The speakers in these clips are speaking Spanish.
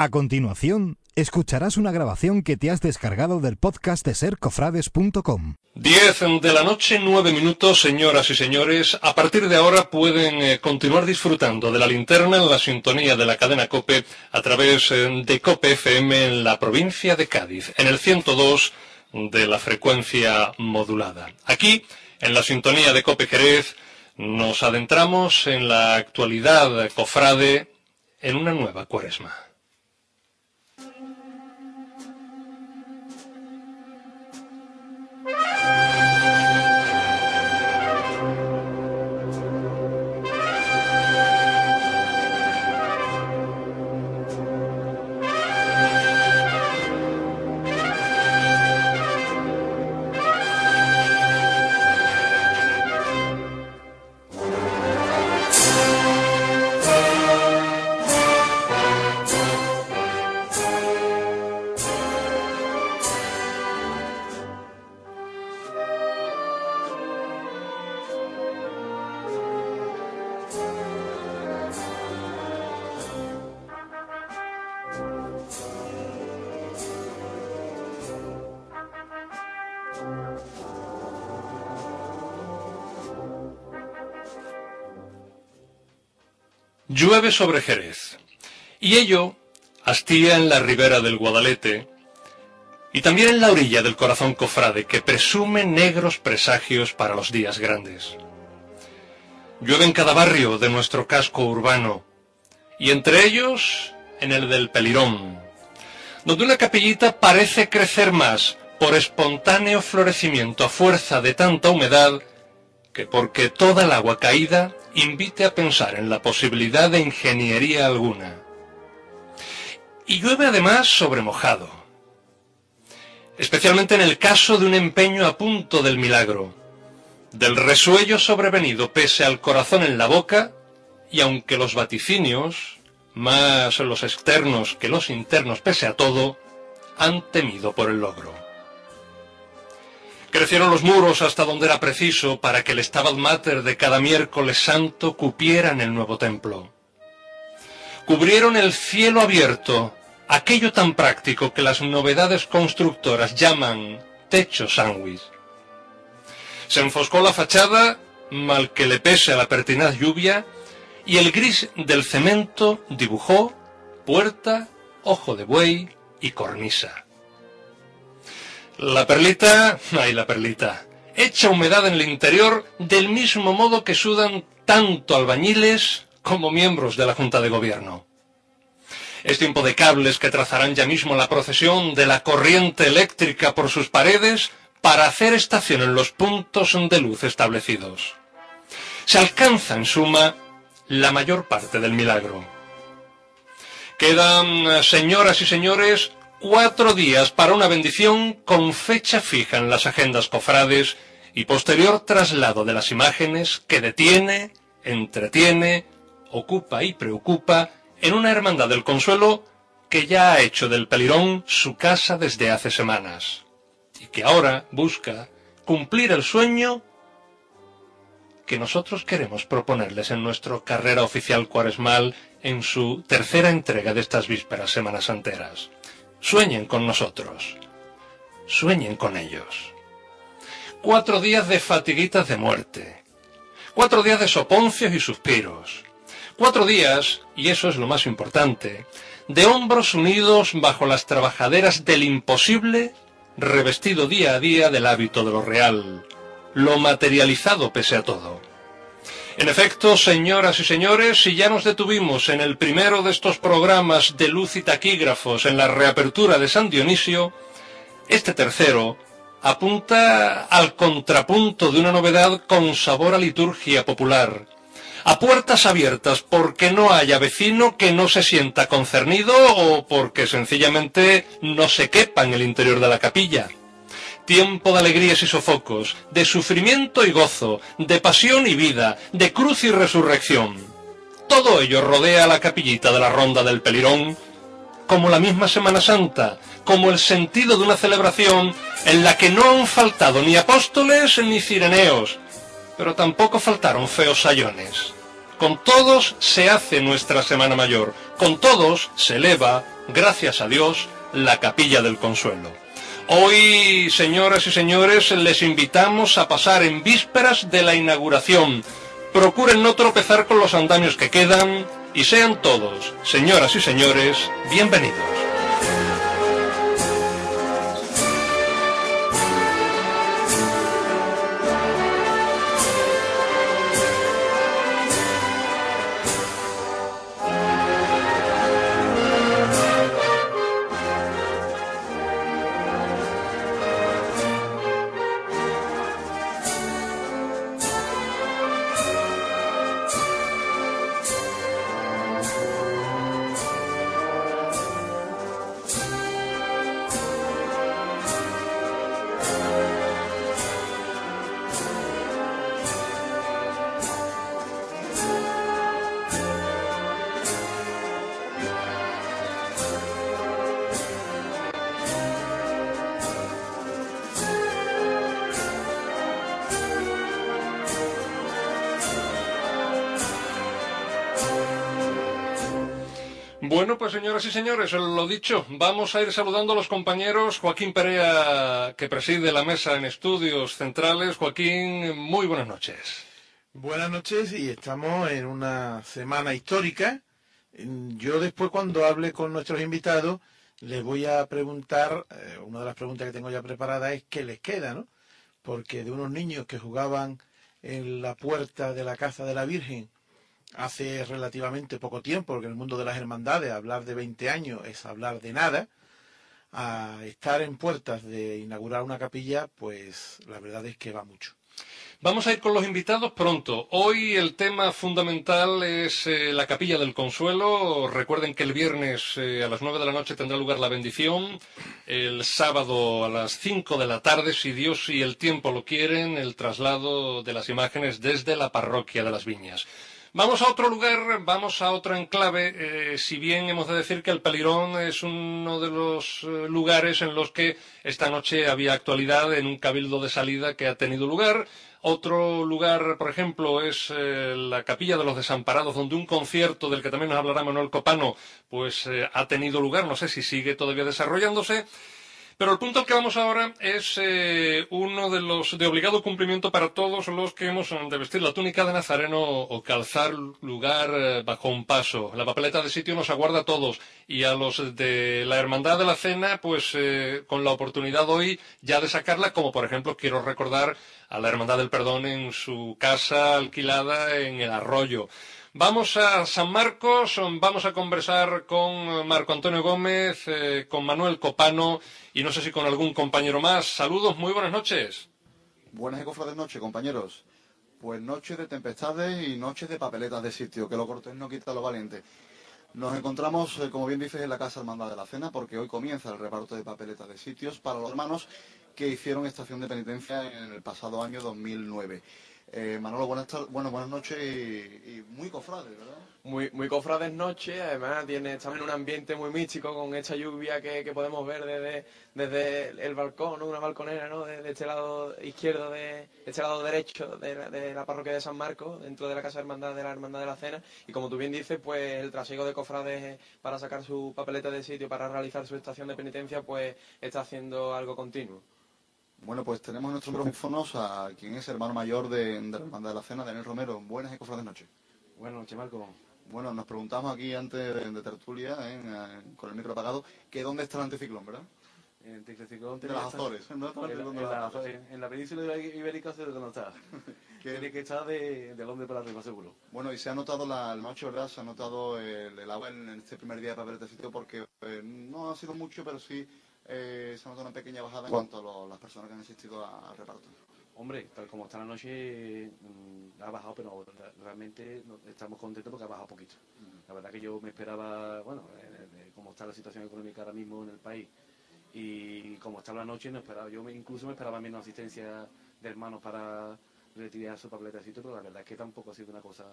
A continuación, escucharás una grabación que te has descargado del podcast de sercofrades.com. 10 de la noche, 9 minutos, señoras y señores. A partir de ahora pueden eh, continuar disfrutando de la linterna en la sintonía de la cadena COPE a través eh, de COPE FM en la provincia de Cádiz, en el 102 de la frecuencia modulada. Aquí, en la sintonía de COPE Jerez, nos adentramos en la actualidad cofrade en una nueva cuaresma. Sobre Jerez, y ello hastía en la ribera del Guadalete, y también en la orilla del corazón cofrade, que presume negros presagios para los días grandes. Llueve en cada barrio de nuestro casco urbano, y entre ellos en el del Pelirón, donde una capillita parece crecer más por espontáneo florecimiento a fuerza de tanta humedad que porque toda el agua caída invite a pensar en la posibilidad de ingeniería alguna. Y llueve además sobre mojado, especialmente en el caso de un empeño a punto del milagro, del resuello sobrevenido pese al corazón en la boca, y aunque los vaticinios, más los externos que los internos pese a todo, han temido por el logro. Crecieron los muros hasta donde era preciso para que el Stabat Mater de cada miércoles santo cupiera en el nuevo templo. Cubrieron el cielo abierto, aquello tan práctico que las novedades constructoras llaman techo sándwich. Se enfoscó la fachada, mal que le pese a la pertinaz lluvia, y el gris del cemento dibujó puerta, ojo de buey y cornisa. La perlita, ay la perlita, echa humedad en el interior del mismo modo que sudan tanto albañiles como miembros de la Junta de Gobierno. Es tiempo de cables que trazarán ya mismo la procesión de la corriente eléctrica por sus paredes para hacer estación en los puntos de luz establecidos. Se alcanza, en suma, la mayor parte del milagro. Quedan, señoras y señores, cuatro días para una bendición con fecha fija en las agendas cofrades y posterior traslado de las imágenes que detiene, entretiene, ocupa y preocupa en una hermandad del consuelo que ya ha hecho del Pelirón su casa desde hace semanas y que ahora busca cumplir el sueño que nosotros queremos proponerles en nuestro carrera oficial cuaresmal en su tercera entrega de estas vísperas semanas enteras. Sueñen con nosotros. Sueñen con ellos. Cuatro días de fatiguitas de muerte. Cuatro días de soponcios y suspiros. Cuatro días, y eso es lo más importante, de hombros unidos bajo las trabajaderas del imposible, revestido día a día del hábito de lo real, lo materializado pese a todo. En efecto, señoras y señores, si ya nos detuvimos en el primero de estos programas de luz y taquígrafos en la reapertura de San Dionisio, este tercero apunta al contrapunto de una novedad con sabor a liturgia popular, a puertas abiertas porque no haya vecino que no se sienta concernido o porque sencillamente no se quepa en el interior de la capilla tiempo de alegrías y sofocos, de sufrimiento y gozo, de pasión y vida, de cruz y resurrección. Todo ello rodea la capillita de la Ronda del Pelirón, como la misma Semana Santa, como el sentido de una celebración en la que no han faltado ni apóstoles ni cireneos, pero tampoco faltaron feos sayones. Con todos se hace nuestra Semana Mayor. Con todos se eleva, gracias a Dios, la capilla del consuelo. Hoy, señoras y señores, les invitamos a pasar en vísperas de la inauguración. Procuren no tropezar con los andamios que quedan y sean todos, señoras y señores, bienvenidos. Señores, lo dicho, vamos a ir saludando a los compañeros. Joaquín Perea, que preside la mesa en estudios centrales. Joaquín, muy buenas noches. Buenas noches y estamos en una semana histórica. Yo después cuando hable con nuestros invitados les voy a preguntar, eh, una de las preguntas que tengo ya preparada es qué les queda, ¿no? Porque de unos niños que jugaban en la puerta de la casa de la Virgen hace relativamente poco tiempo, porque en el mundo de las hermandades hablar de 20 años es hablar de nada, a estar en puertas de inaugurar una capilla, pues la verdad es que va mucho. Vamos a ir con los invitados pronto. Hoy el tema fundamental es eh, la Capilla del Consuelo. Recuerden que el viernes eh, a las nueve de la noche tendrá lugar la bendición. El sábado a las cinco de la tarde, si Dios y el tiempo lo quieren, el traslado de las imágenes desde la parroquia de las Viñas. Vamos a otro lugar, vamos a otro enclave, eh, si bien hemos de decir que el Pelirón es uno de los eh, lugares en los que esta noche había actualidad en un cabildo de salida que ha tenido lugar. Otro lugar, por ejemplo, es eh, la Capilla de los Desamparados, donde un concierto del que también nos hablará Manuel Copano, pues ha tenido lugar, no sé si sigue todavía desarrollándose. Pero el punto al que vamos ahora es eh, uno de los de obligado cumplimiento para todos los que hemos de vestir la túnica de Nazareno o calzar lugar eh, bajo un paso. La papeleta de sitio nos aguarda a todos y a los de la Hermandad de la Cena, pues eh, con la oportunidad hoy ya de sacarla, como por ejemplo quiero recordar a la Hermandad del Perdón en su casa alquilada en el Arroyo. Vamos a San Marcos, vamos a conversar con Marco Antonio Gómez, eh, con Manuel Copano y no sé si con algún compañero más. Saludos, muy buenas noches. Buenas y cofrades noches, compañeros. Pues noches de tempestades y noches de papeletas de sitio, que lo cortés no quita lo valiente. Nos encontramos, eh, como bien dices, en la Casa Hermandad de la Cena, porque hoy comienza el reparto de papeletas de sitios para los hermanos que hicieron estación de penitencia en el pasado año 2009. Eh, Manolo, buenas, bueno, buenas noches y, muy cofrades, ¿verdad? Muy, muy cofrades noche, además tiene, estamos en un ambiente muy místico con esta lluvia que, podemos ver desde, desde el balcón, una balconera, ¿no? De, este lado izquierdo, de, este lado derecho de la, parroquia de San Marcos, dentro de la Casa Hermandad de la Hermandad de la Cena. Y como tú bien dices, pues el trasiego de cofrades para sacar su papeleta de sitio, para realizar su estación de penitencia, pues está haciendo algo continuo. Bueno, pues tenemos en nuestros micrófonos a quien es hermano mayor de, de la Hermandad de la Cena, Daniel Romero. Buenas y de noche. Buenas noches, Marco. Bueno, nos preguntamos aquí antes de, tertulia, ¿eh? Eh, con el micro apagado, que dónde está el anticiclón, ¿verdad? El anticiclón de las Azores. ¿no? En, la, península ibérica se no está. Tiene que estar de, de Londres para arriba, seguro. Bueno, y se ha notado la, noche, ¿verdad? Se ha notado el, agua en, este primer día de papel de sitio porque eh, no ha sido mucho, pero sí eh, se nota una pequeña bajada en cuanto a las personas que han asistido al reparto. Hombre, tal como está la noche, mm, ha bajado, pero realmente estamos contentos porque ha bajado poquito. La verdad que yo me esperaba, bueno, eh, como está la situación económica ahora mismo en el país y como está la noche, no esperaba, yo incluso me esperaba menos asistencia de hermanos para retirar su papeleta pero la verdad es que tampoco ha sido una cosa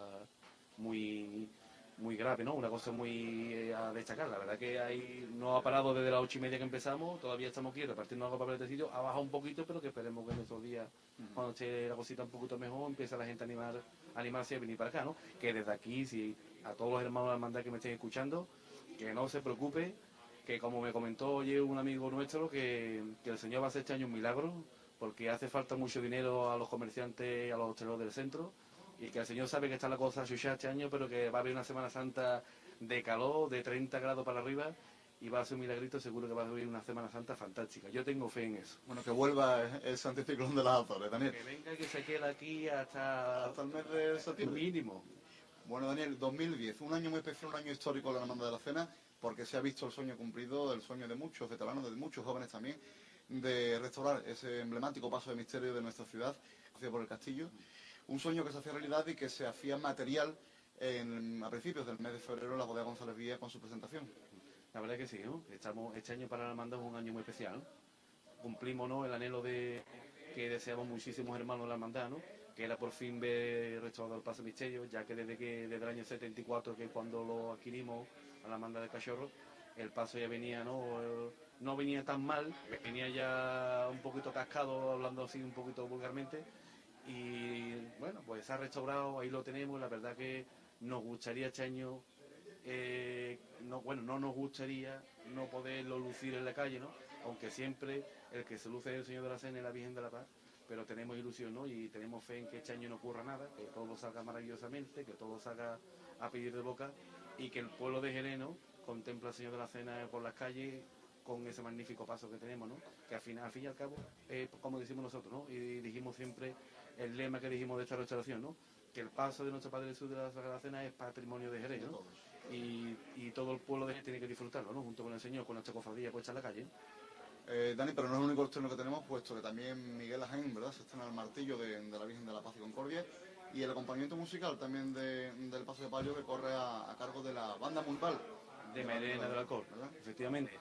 muy muy grave, ¿no? Una cosa muy eh, a destacar. La verdad que ahí no ha parado desde las ocho y media que empezamos, todavía estamos aquí repartiendo algo para el sitio, ha bajado un poquito, pero que esperemos que en estos días, cuando esté la cosita un poquito mejor, empiece la gente a animar, a animarse a venir para acá, ¿no? Que desde aquí, si a todos los hermanos de la hermandad que me estén escuchando, que no se preocupe, que como me comentó hoy un amigo nuestro, que, que el Señor va a hacer este año un milagro, porque hace falta mucho dinero a los comerciantes, a los hosteleros del centro, y que el Señor sabe que está la cosa chucha este año, pero que va a haber una Semana Santa de calor, de 30 grados para arriba, y va a ser un milagrito, seguro que va a haber una Semana Santa fantástica. Yo tengo fe en eso. Bueno, que vuelva el anticiclón de las Azores, Daniel. Que venga y que se quede aquí hasta, Hasta el mes de septiembre. mínimo. Bueno, Daniel, 2010, un año muy especial, un año histórico de la Hermandad de la Cena, porque se ha visto el sueño cumplido, el sueño de muchos veteranos, de muchos jóvenes también, de restaurar ese emblemático paso de misterio de nuestra ciudad, hacia por el castillo. Un sueño que se hacía realidad y que se hacía material a principios del mes de febrero la bodega González Villa con su presentación. La verdad que sí, ¿no? Estamos, este año para la hermandad es un año muy especial, ¿no? Cumplimos, ¿no? El anhelo de que deseamos muchísimos hermanos de la hermandad, ¿no? Que era por fin ver restaurado el Paso Misterio, ya que desde que desde el año 74, que es cuando lo adquirimos a la hermandad de Cachorro, el paso ya venía, ¿no? No venía tan mal, venía ya un poquito cascado, hablando así un poquito vulgarmente, y bueno, pues ha restaurado, ahí lo tenemos, la verdad que nos gustaría este año eh, no, bueno, no nos gustaría no poderlo lucir en la calle, ¿no? Aunque siempre el que se luce es el Señor de la Cena y la Virgen de la Paz, pero tenemos ilusión, ¿no? Y tenemos fe en que este año no ocurra nada, que todo salga maravillosamente, que todo salga a pedir de boca y que el pueblo de Jerez, ¿no? Contempla al Señor de la Cena por las calles con ese magnífico paso que tenemos, ¿no? Que al fin, al fin y al cabo, eh, como decimos nosotros, ¿no? Y dijimos siempre el lema que dijimos de esta restauración, ¿no? Que el paso de nuestro Padre Jesús de la Sagrada Cena es patrimonio de Jerez, ¿no? y, y todo el pueblo de Jerez tiene que disfrutarlo, ¿no? Junto con el Señor, con nuestra cofradía puesta en la calle. Eh, Dani, pero no es el único estreno que tenemos, puesto que también Miguel Ajaín, ¿verdad? Se estrena el martillo de, de la Virgen de la Paz y Concordia y el acompañamiento musical también de- del Paso de Palio que corre a, a cargo de la banda Mulpal. de Merena del Alcor, ¿verdad? efectivamente.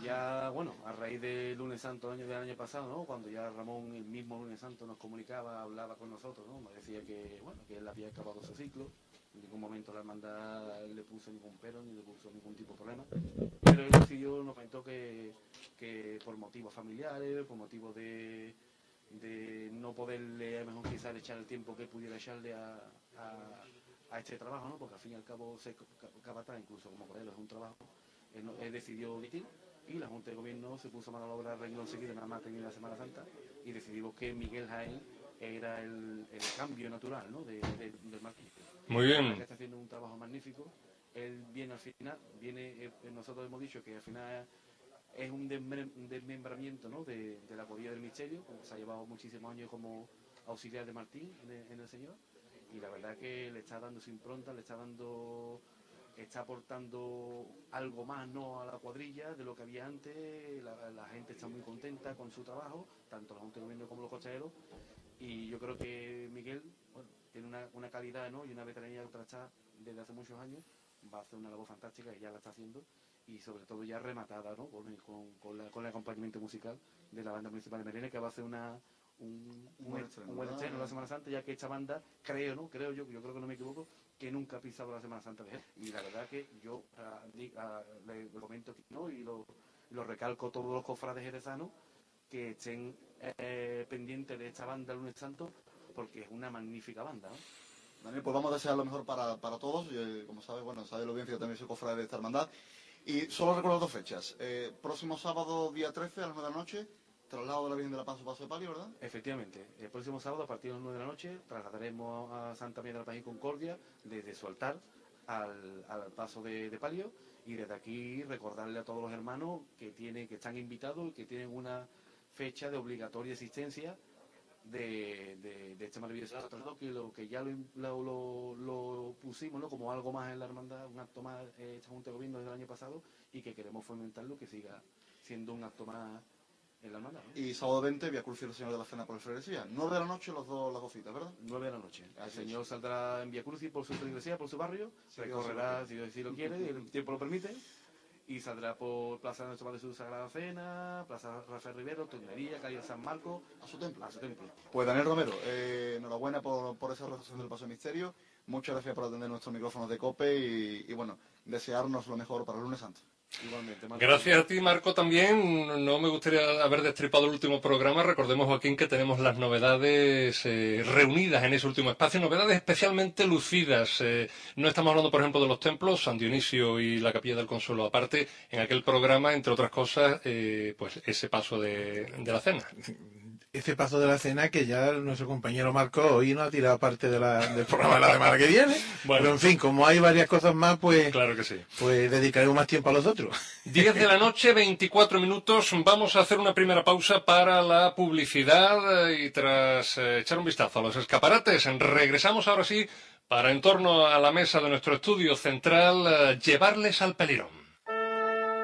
Ya, bueno, a raíz del lunes santo del año, pasado, ¿no? Cuando ya Ramón, el mismo lunes santo, nos comunicaba, hablaba con nosotros, ¿no? Nos decía que, bueno, que él había acabado su ciclo, en ningún momento la hermandad le puso ningún pero, ni le puso ningún tipo de problema, pero él decidió, nos comentó que, que por motivos familiares, por motivos de, de no poderle, a mejor quizás echar el tiempo que pudiera echarle a, a- este trabajo, ¿no? Porque al fin y al cabo, ca- capataz, incluso como él, es un trabajo, él, decidió omitir y la Junta de Gobierno se puso a mano a la obra renglón seguido, nada más tenía la Semana Santa, y decidimos que Miguel Jaén era el, el cambio natural, ¿no? De, de- del martillo. Muy bien. Está haciendo un trabajo magnífico. Él viene al final, viene, eh, nosotros hemos dicho que al final es un desmem- un desmembramiento ¿no? de, de la codilla del misterio, como se ha llevado muchísimos años como auxiliar de Martín en el, en el Señor, y la verdad que le está dando su impronta, le está dando, está aportando algo más ¿no? a la cuadrilla de lo que había antes, la, la gente está muy contenta con su trabajo, tanto la Junta de Gobierno como los cocheros, y yo creo que Miguel bueno, tiene una, una calidad ¿no? y una veteranía trachada desde hace muchos años, va a hacer una labor fantástica y ya la está haciendo y sobre todo ya rematada ¿no? con, con, con la- con el acompañamiento musical de la banda municipal de Merene que va a hacer una, un, Un un, buen estreno la Semana Santa ya que esta banda creo no creo yo yo creo que no me equivoco que nunca ha pisado la Semana Santa de y la verdad que yo ah, ah, le, comento aquí, ¿no? y lo, lo recalco a todos los cofrades jerezanos que estén eh, pendientes de esta banda lunes santo porque es una magnífica banda. Daniel, pues vamos a desear lo mejor para, para todos. Eh, como sabes, bueno, sabe la audiencia que también soy cofrade de esta hermandad. Y solo recuerdo dos fechas. Eh, próximo sábado, día 13, a las 9 de la noche, traslado de la Virgen de la Paz a Paso de Palio, ¿verdad? Efectivamente, el próximo sábado a partir de las 9 de la noche trasladaremos a Santa María de la Paz y Concordia desde su altar al, paso de, palio y desde aquí recordarle a todos los hermanos que tienen, que están invitados y que tienen una fecha de obligatoria existencia de, este maravilloso traslado que lo que ya lo, pusimos como algo más en la hermandad, un acto más eh, esta Junta de Gobierno desde el año pasado y que queremos fomentarlo que siga siendo un acto más en la hermandad. ¿no? Y sábado 20, Vía Cruz y el Señor de la Cena por el Freguesía. 9 de la noche, los dos, las dos citas, ¿verdad? 9 de la noche. El señor saldrá en Vía Crucis por su iglesia, por su barrio, Dios recorrerá, si lo quiere, y el tiempo lo permite, y saldrá por Plaza de Nuestro Padre Jesús Sagrada Cena, Plaza Rafael Rivero, Tunería, Calle San Marco, A su templo. a su templo. Pues Daniel Romero, eh, enhorabuena por, por esa realización del Paso de Misterio. Muchas gracias por atender nuestros micrófonos de COPE y, y, bueno, desearnos lo mejor para el lunes santo. Igualmente. Marco. Gracias a ti, Marco, también. No me gustaría haber destripado el último programa. Recordemos, Joaquín, que tenemos las novedades eh, reunidas en ese último espacio, novedades especialmente lucidas. Eh, no estamos hablando, por ejemplo, de los templos, San Dionisio y la Capilla del Consuelo aparte. En aquel programa, entre otras cosas, eh, pues ese paso de, de la cena. Ese paso de la cena que ya nuestro compañero Marco hoy no ha tirado parte de la- del programa de la semana que viene. Bueno. Pero en fin, como hay varias cosas más, pues, Claro que sí. pues dedicaremos más tiempo a los otros. 10 de la noche, 24 minutos. Vamos a hacer una primera pausa para la publicidad eh, y tras eh, echar un vistazo a los escaparates, regresamos ahora sí para en torno a la mesa de nuestro estudio central eh, llevarles al pelirón.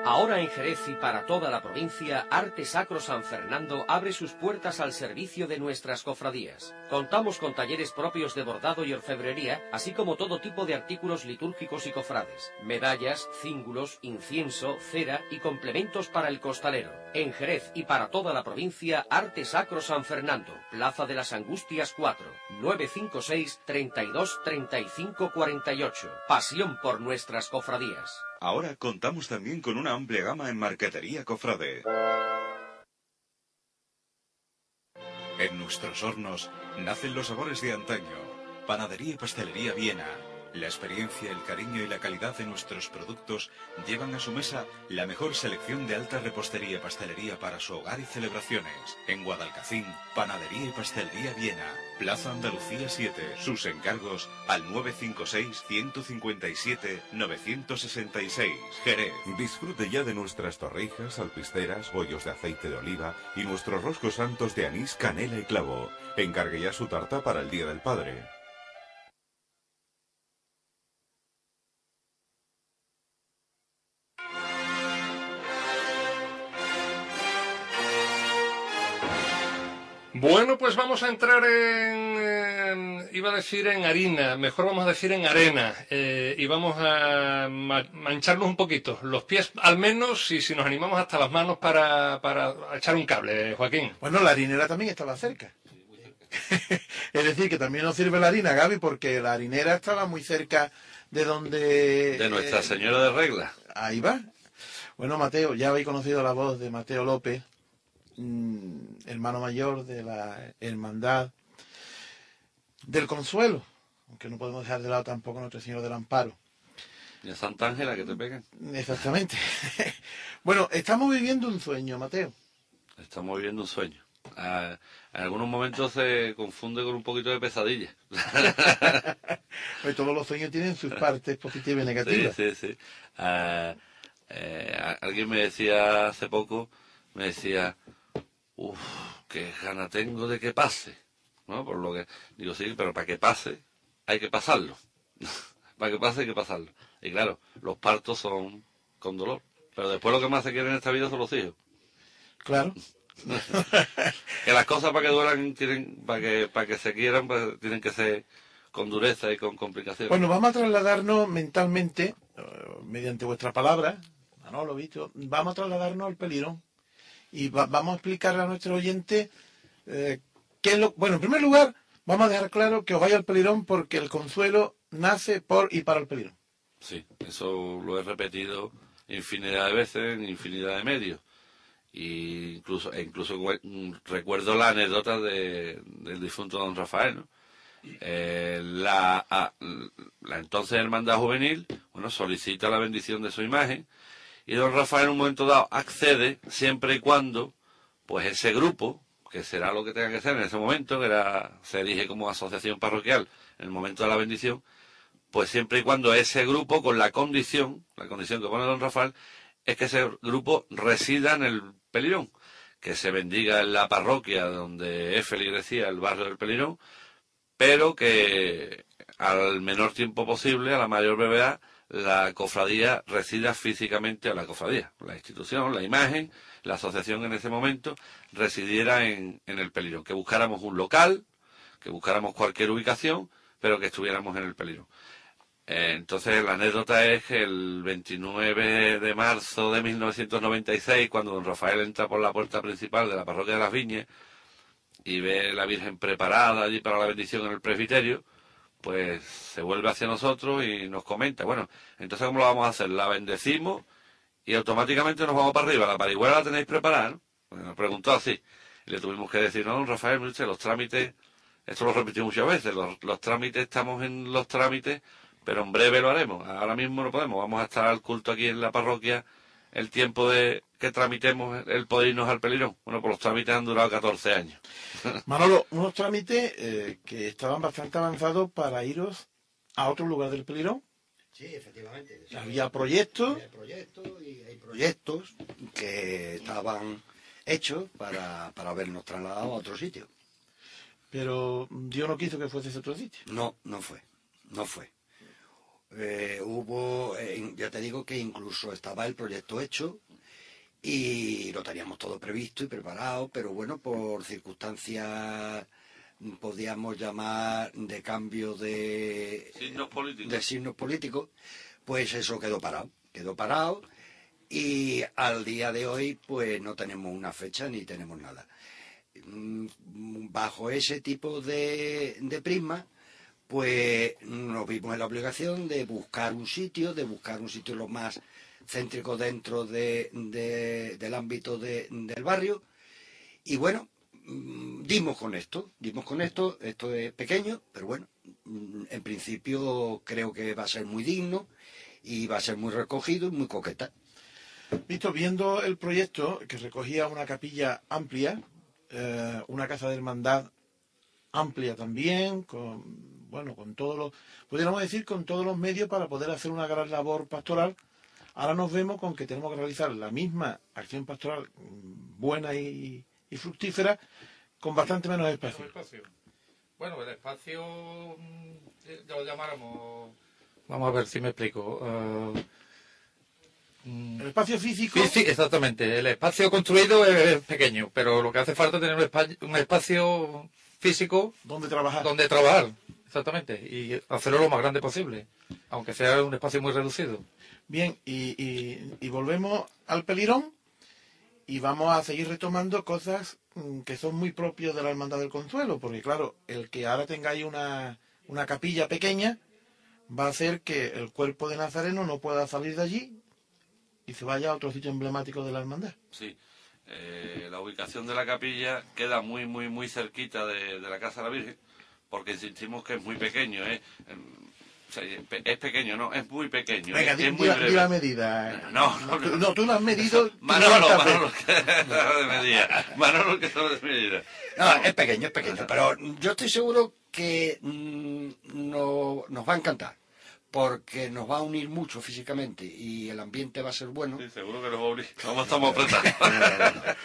Ahora en Jerez y para toda la provincia, Arte Sacro San Fernando abre sus puertas al servicio de nuestras cofradías. Contamos con talleres propios de bordado y orfebrería, así como todo tipo de artículos litúrgicos y cofrades, medallas, cíngulos, incienso, cera y complementos para el costalero. En Jerez y para toda la provincia, Arte Sacro San Fernando, Plaza de las Angustias 4, 956 32 35 48. Pasión por nuestras cofradías. Ahora contamos también con una amplia gama en marquetería cofrade. En nuestros hornos nacen los sabores de antaño. Panadería y pastelería Viena. La experiencia, el cariño y la calidad de nuestros productos llevan a su mesa la mejor selección de alta repostería y pastelería para su hogar y celebraciones. En Guadalcacín, Panadería y Pastelería Viena. Plaza Andalucía 7. Sus encargos al 956-157-966. Jerez. Disfrute ya de nuestras torrijas, alpisteras, bollos de aceite de oliva y nuestros roscos santos de anís, canela y clavo. Encargue ya su tarta para el Día del Padre. Bueno, pues vamos a entrar en, en- iba a decir en harina, mejor vamos a decir en arena, eh, y vamos a ma- mancharnos un poquito, los pies al menos, y si nos animamos hasta las manos para, para echar un cable, Joaquín. Bueno, la harinera también estaba cerca. es decir, que también nos sirve la harina, Gaby, porque la harinera estaba muy cerca de donde... De Nuestra eh, Señora de Regla. Ahí va. Bueno, Mateo, ya habéis conocido la voz de Mateo López, mm, hermano mayor de la Hermandad del Consuelo, aunque no podemos dejar de lado tampoco a Nuestro Señor del Amparo. Y a Santa Ángela que te pegan. Exactamente. bueno, estamos viviendo un sueño, Mateo. Estamos viviendo un sueño. Ah, en algunos momentos se confunde con un poquito de pesadilla. Pues todos los sueños tienen sus partes positivas y negativas. sí, sí. Ah, eh, alguien me decía hace poco, me decía, uff, qué gana tengo de que pase. ¿No? Por lo que digo, sí, pero para que pase hay que pasarlo. para que pase hay que pasarlo. Y claro, los partos son con dolor. Pero después lo que más se quiere en esta vida son los hijos. Claro. Que las cosas para que duelan, tienen, para que, para que se quieran, pues, tienen que ser con dureza y con complicaciones. Bueno, vamos a trasladarnos mentalmente, eh, mediante vuestra palabra, Manolo, visto, vamos a trasladarnos al pelirón y va- vamos a explicarle a nuestro oyente eh, qué es lo... Bueno, en primer lugar, vamos a dejar claro que os vaya al pelirón porque el consuelo nace por y para el pelirón. Sí, eso lo he repetido infinidad de veces en infinidad de medios. Y incluso, e incluso mm, recuerdo la anécdota de, del difunto don Rafael. Eh, la, a- la entonces hermandad juvenil, bueno, solicita la bendición de su imagen y don Rafael en un momento dado accede siempre y cuando, pues ese grupo, que será lo que tenga que ser en ese momento, que era, se erige como asociación parroquial en el momento de la bendición, pues siempre y cuando ese grupo, con la condición, la condición que pone don Rafael, es que ese grupo resida en el Pelirón, que se bendiga en la parroquia donde es feligresía, el barrio del Pelirón, pero que al menor tiempo posible, a la mayor brevedad, la cofradía resida físicamente a la cofradía. La institución, la imagen, la asociación en ese momento residiera en, en el Pelirón. Que buscáramos un local, que buscáramos cualquier ubicación, pero que estuviéramos en el Pelirón. Eh, entonces la anécdota es que el 29 de marzo de 1996, cuando don Rafael entra por la puerta principal de la parroquia de las Viñas y ve la Virgen preparada allí para la bendición en el presbiterio, pues se vuelve hacia nosotros y nos comenta, bueno, entonces ¿cómo lo vamos a hacer? La bendecimos y automáticamente nos vamos para arriba. La parigüera la tenéis preparada, ¿no? Pues nos preguntó así. Y le tuvimos que decir, no, Rafael, usted, los trámites, esto lo repetí muchas veces, los, los trámites, estamos en los trámites, pero en breve lo haremos. Ahora mismo no podemos. Vamos a estar al culto aquí en la parroquia el tiempo de que tramitemos el poder irnos al pelirón. Bueno, pues los trámites han durado 14 años. Manolo, unos trámites eh, que estaban bastante avanzados para iros a otro lugar del pelirón. Sí, efectivamente. Sí, Había proyectos. Proyectos y hay proyectos que estaban hechos para, para habernos trasladado a otro sitio. Pero Dios no quiso que fuese ese otro sitio. No, no fue, no fue. Eh, hubo, eh, ya te digo que incluso estaba el proyecto hecho y lo teníamos todo previsto y preparado, pero bueno, por circunstancias podíamos llamar de cambio de Signos políticos. de signos políticos, pues eso quedó parado, quedó parado y al día de hoy pues no tenemos una fecha ni tenemos nada. Mm, Bajo ese tipo de, de prisma, pues nos vimos en la obligación de buscar un sitio, de buscar un sitio lo más céntrico dentro de- de- del ámbito de- del barrio. Y bueno, mm, dimos con esto, dimos con esto, esto es pequeño, pero bueno, mm, en principio creo que va a ser muy digno y va a ser muy recogido y muy coqueta. Visto, viendo el proyecto que recogía una capilla amplia, eh, una casa de hermandad amplia también, con bueno, con todos los, podríamos decir, con todos los medios para poder hacer una gran labor pastoral. Ahora nos vemos con que tenemos que realizar la misma acción pastoral buena y, y fructífera con bastante menos espacio. espacio. Bueno, el espacio mm, eh, lo llamáramos. Vamos a ver si me explico. eh, mm, El espacio físico. Sí, sí, exactamente. El espacio construido es pequeño, pero lo que hace falta es tener un espacio físico donde trabajar. Donde trabajar, exactamente. Y hacerlo lo más grande posible, aunque sea un espacio muy reducido. Bien, y, y- y volvemos al pelirón y vamos a seguir retomando cosas mm, que son muy propios de la Hermandad del Consuelo, porque claro, el que ahora tengáis una, una capilla pequeña va a hacer que el cuerpo de Nazareno no pueda salir de allí y se vaya a otro sitio emblemático de la Hermandad. Sí. Eh, la ubicación de la capilla queda muy, muy, muy cerquita de, de la Casa de la Virgen, porque insistimos que es muy pequeño, ¿eh? Em, o sea, pe- es pequeño, no, es muy pequeño. Venga, es, di, es di muy la, di breve. la medida. No, no, Tú- no, tú lo has medido. Manolo, Manolo, que no de medida. Manolo, que no de medida. No, es pequeño, es pequeño, pero yo estoy seguro que mm, no, nos va a encantar, porque nos va a unir mucho físicamente y el ambiente va a ser bueno. Sí, seguro que nos va a unir. ¿Cómo estamos apretados?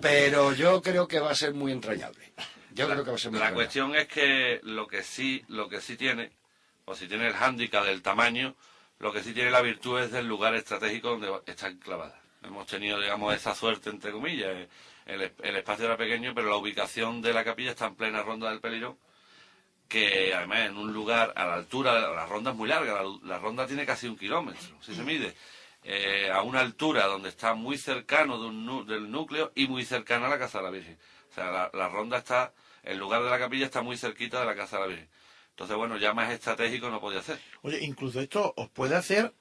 Pero yo creo que va a ser muy entrañable. Yo creo que va a ser muy La cuestión es que lo que sí, lo que sí tiene, o si tiene el hándicap del tamaño, lo que sí tiene la virtud es del lugar estratégico donde está enclavada. Hemos tenido, digamos, esa suerte, entre comillas. eh, El, el espacio era pequeño, pero la ubicación de la capilla está en plena ronda del Pelirón, que además en un lugar a la altura, de la, la ronda es muy larga, la, la ronda tiene casi un kilómetro, si se mide, eh, a una altura donde está muy cercano de un nu- del núcleo y muy cercana a la Casa de la Virgen. O sea, la, la ronda está, el lugar de la capilla está muy cerquita de la Casa de la Virgen. Entonces, bueno, ya más estratégico no podía ser. Oye, incluso esto os puede hacer,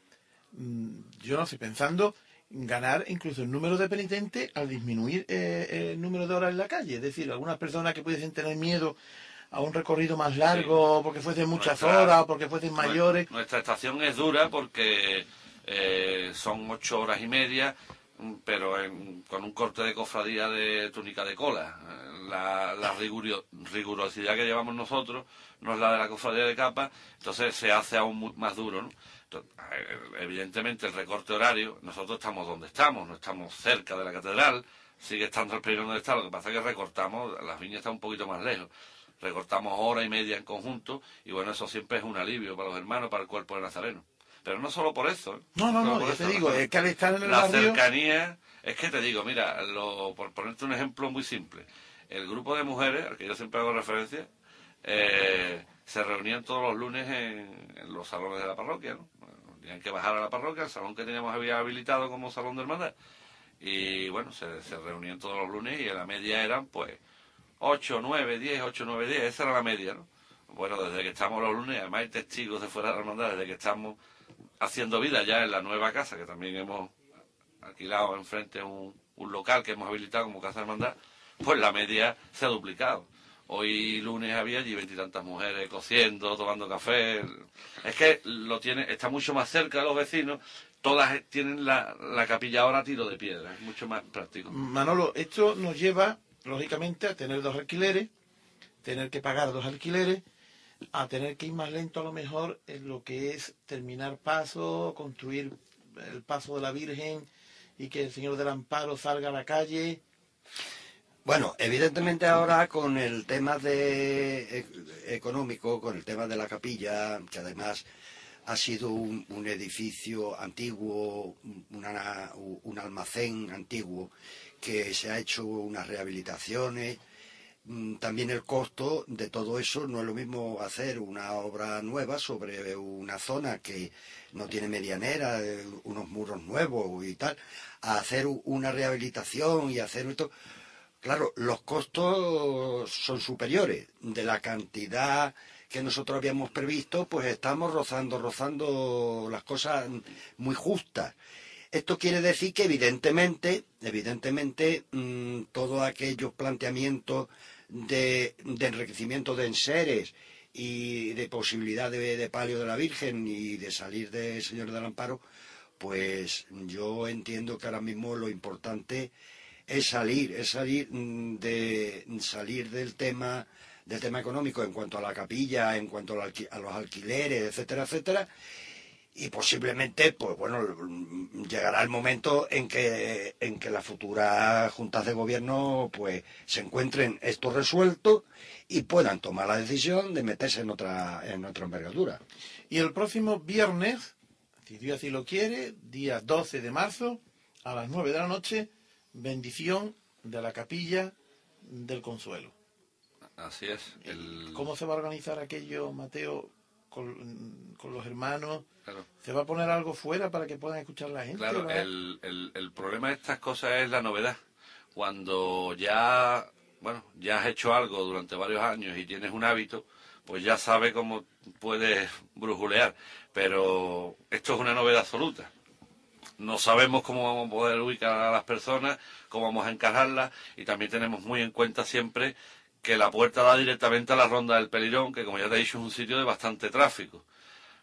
mm, yo no sé, pensando ganar incluso el número de penitentes al disminuir eh, el número de horas en la calle. Es decir, algunas personas que pudiesen tener miedo a un recorrido más largo, porque fuesen muchas Nuestra- horas, o porque fuesen mayores. Nuestra estación es dura porque eh, son ocho horas y media, pero en- con un corte de cofradía de túnica de cola. La, la rigurosidad que llevamos nosotros no es la de la cofradía de capa, entonces se hace aún más duro. ¿no? Entonces, evidentemente el recorte horario, nosotros estamos donde estamos, no estamos cerca de la catedral, sigue estando el periodo donde está, lo que pasa es que recortamos, las viñas están un poquito más lejos recortamos hora y media en conjunto y bueno, eso siempre es un alivio para los hermanos, para el cuerpo de Nazareno. Pero no solo por eso. ¿eh? No, no, no, yo te digo, es que al estar en el La barrio... cercanía, es que te digo, mira, lo- por ponerte un ejemplo muy simple, el grupo de mujeres, al que yo siempre hago referencia, eh, se reunían todos los lunes en, en los salones de la parroquia, ¿no? Tenían que bajar a la parroquia, el salón que teníamos había habilitado como salón de hermandad. Y bueno, se, se reunían todos los lunes y en la media eran pues 8, 9, 10, 8, 9, 10, esa era la media, ¿no? Bueno, desde que estamos los lunes, además hay testigos de fuera de la hermandad, desde que estamos haciendo vida ya en la nueva casa, que también hemos alquilado enfrente un, un local que hemos habilitado como casa hermandad, pues la media se ha duplicado. Hoy lunes había allí veintitantas mujeres cociendo, tomando café. Es que lo tiene, está mucho más cerca de los vecinos. Todas tienen la, la capilla ahora a tiro de piedra. Es mucho más práctico. Manolo, esto nos lleva, lógicamente, a tener dos alquileres, tener que pagar dos alquileres, a tener que ir más lento a lo mejor en lo que es terminar paso, construir el paso de la Virgen y que el Señor del Amparo salga a la calle. Bueno, evidentemente ahora con el tema de e- económico, con el tema de la capilla, que además ha sido un, un edificio antiguo, una- un almacén antiguo, que se ha hecho unas rehabilitaciones. Mm, También el costo de todo eso no es lo mismo hacer una obra nueva sobre una zona que no tiene medianera, eh, unos muros nuevos y tal, a hacer una rehabilitación y hacer esto. Claro, los costos son superiores de la cantidad que nosotros habíamos previsto, pues estamos rozando, rozando las cosas muy justas. Esto quiere decir que evidentemente, evidentemente, mm, todos aquellos planteamientos de, de enriquecimiento de enseres y de posibilidad de, de palio de la Virgen y de salir del Señor del Amparo, pues yo entiendo que ahora mismo lo importante es salir, es salir mm, de salir del tema del tema económico en cuanto a la capilla, en cuanto a los alquileres, etcétera, etcétera, y posiblemente, pues bueno, llegará el momento en que en que las futuras juntas de gobierno, pues se encuentren esto resuelto y puedan tomar la decisión de meterse en otra en otra envergadura. Y el próximo viernes, si Dios así lo quiere, día 12 de marzo, a las 9 de la noche, bendición de la capilla del Consuelo. Así es. El... ¿Cómo se va a organizar aquello, Mateo, con, con los hermanos? Claro. ¿Se va a poner algo fuera para que puedan escuchar la gente? Claro, el, el, el problema de estas cosas es la novedad. Cuando ya, bueno, ya has hecho algo durante varios años y tienes un hábito, pues ya sabes cómo puedes brujulear. Pero esto es una novedad absoluta. No sabemos cómo vamos a poder ubicar a las personas, cómo vamos a encajarlas y también tenemos muy en cuenta siempre que la puerta da directamente a la ronda del Pelirón, que como ya te he dicho es un sitio de bastante tráfico.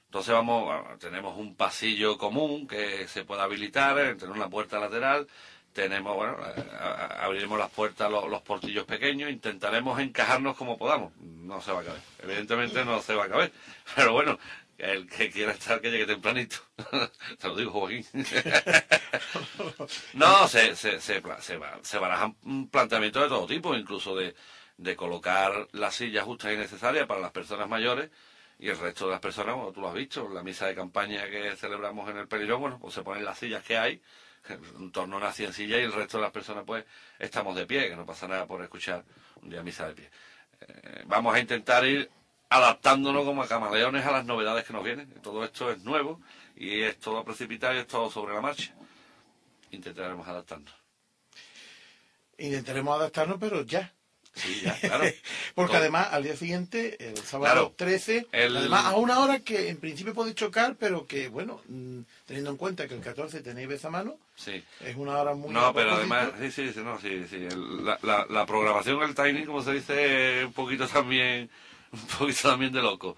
Entonces vamos, tenemos un pasillo común que se puede habilitar, eh, tenemos una puerta lateral, tenemos, bueno, eh, abriremos las puertas, los, los portillos pequeños, intentaremos encajarnos como podamos. No se va a caber, evidentemente no se va a caber, pero bueno, el que quiera estar que llegue tempranito. Te lo digo, Joaquín. no, se, se, se, se, barajan planteamientos de todo tipo, incluso de, de colocar las sillas justas y necesarias para las personas mayores y el resto de las personas, bueno, tú lo has visto, la misa de campaña que celebramos en el Pelirón, bueno, pues se ponen las sillas que hay, en torno a unas 100 sillas y el resto de las personas pues estamos de pie, que no pasa nada por escuchar un día misa de pie. Eh, vamos a intentar ir adaptándonos como a camaleones a las novedades que nos vienen. Todo esto es nuevo y es todo precipitado y es todo sobre la marcha. Intentaremos adaptarnos. Intentaremos adaptarnos, pero ya. Sí, ya, claro. Porque además, al día siguiente, el sábado Claro. 13, El- además a una hora que en principio puede chocar, pero que, bueno, mm, teniendo en cuenta que el 14 tenéis vez a mano, Sí. es una hora muy... No, pero además, sí, sí, sí, no, sí, sí. la, la, la programación, el timing, como se dice, un poquito también, un poquito también de loco.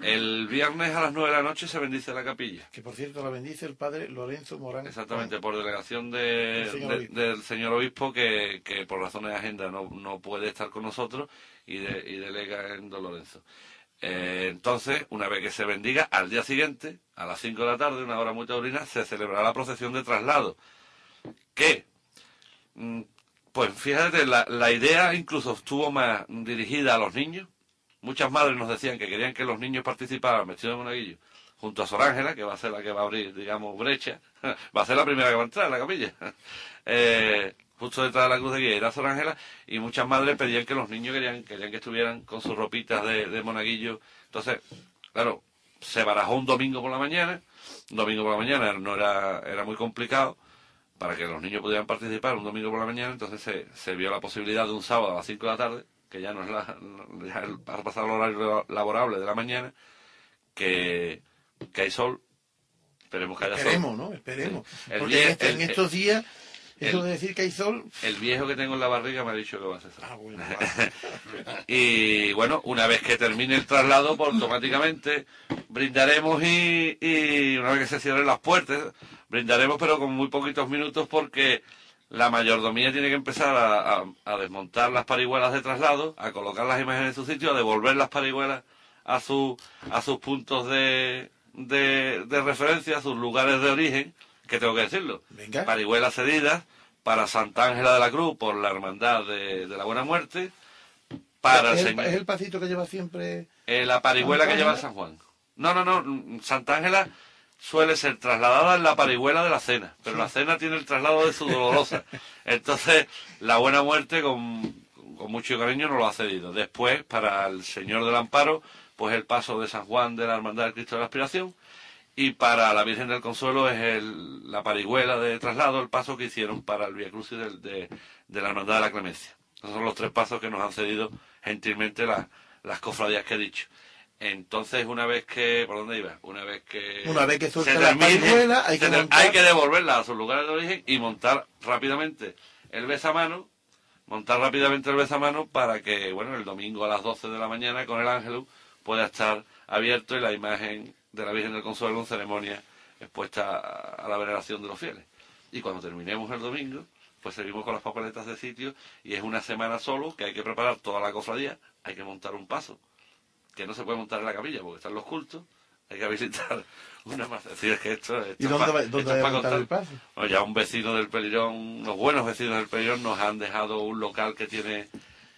El viernes a las 9 de la noche se bendice la capilla. Que por cierto la bendice el padre Lorenzo Morán. Exactamente, por delegación de- Del señor de- obispo. del señor obispo que, que por razones de agenda no, no puede estar con nosotros y, de- y delega en Don Lorenzo. Eh, entonces, una vez que se bendiga, al día siguiente, a las 5 de la tarde, una hora muy taurina, se celebrará la procesión de traslado. Que, mm, pues fíjate, la, la idea incluso estuvo más dirigida a los niños. Muchas madres nos decían que querían que los niños participaran vestidos de monaguillo junto a Sor Ángela, que va a ser la que va a abrir, digamos, brecha. va a ser la primera que va a entrar en la capilla. Eh, justo detrás de la cruz de guía era Sor Ángela, y muchas madres pedían que los niños querían, querían que estuvieran con sus ropitas de, de monaguillo. Entonces, claro, se barajó un domingo por la mañana, un domingo por la mañana no era, era muy complicado para que los niños pudieran participar un domingo por la mañana, entonces se, se vio la posibilidad de un sábado a las 5 de la tarde, que ya no es la, ya ha pasado el horario laborable de la mañana, que, que hay sol, esperemos que haya Esperemos, sol. ¿no? Esperemos. Sí. El Porque en, este- en el- estos días, eso el- de decir que hay sol, El viejo que tengo en la barriga me ha dicho que va a hacer sol. Ah, bueno, y bueno, una vez que termine el traslado, pues automáticamente brindaremos y, y una vez que se cierren las puertas, brindaremos pero con muy poquitos minutos porque la mayordomía tiene que empezar a, a- a desmontar las parihuelas de traslado, a colocar las imágenes en su sitio, a devolver las parihuelas a, su, a sus puntos de, de, de referencia, a sus lugares de origen, que tengo que decirlo. Venga. Parihuelas cedidas para Santa Ángela de la Cruz por la Hermandad de, de la Buena Muerte, para es, el, Señor. es el pasito que lleva siempre... Eh, la parihuela que ¿Santa lleva? San Juan. No, no, no. mm, Santa Ángela suele ser trasladada en la parihuela de la cena, pero la cena tiene el traslado de su dolorosa. Entonces, la buena muerte con, con mucho cariño nos lo ha cedido. Después, para el Señor del Amparo, pues el paso de San Juan de la Hermandad del Cristo de la Aspiración. Y para la Virgen del Consuelo es el, la parihuela de traslado, el paso que hicieron para el Via Crucis del- de, de la Hermandad de la Clemencia. Esos son los tres pasos que nos han cedido gentilmente las cofradías que he dicho. Entonces, una vez que... ¿Por dónde iba? Una vez que... Una vez que suelta la parihuela, hay que montar- hay que devolverla a sus lugares de origen y montar rápidamente el besamano, montar rápidamente el besamano para que, bueno, el domingo a las 12 de la mañana con el ángelus pueda estar abierto y la imagen de la Virgen del Consuelo en ceremonia expuesta a la veneración de los fieles. Y cuando terminemos el domingo, pues seguimos con las papeletas de sitio y es una semana solo que hay que preparar toda la cofradía, hay que montar un paso, que no se puede montar en la capilla porque están los cultos, hay que habilitar una más. Es decir, es que esto, esto ¿Y es dónde va- esto dónde es va pa a montar el contar. paso? Bueno, ya un vecino del Pelirón, unos buenos vecinos del Pelirón nos han dejado un local que tiene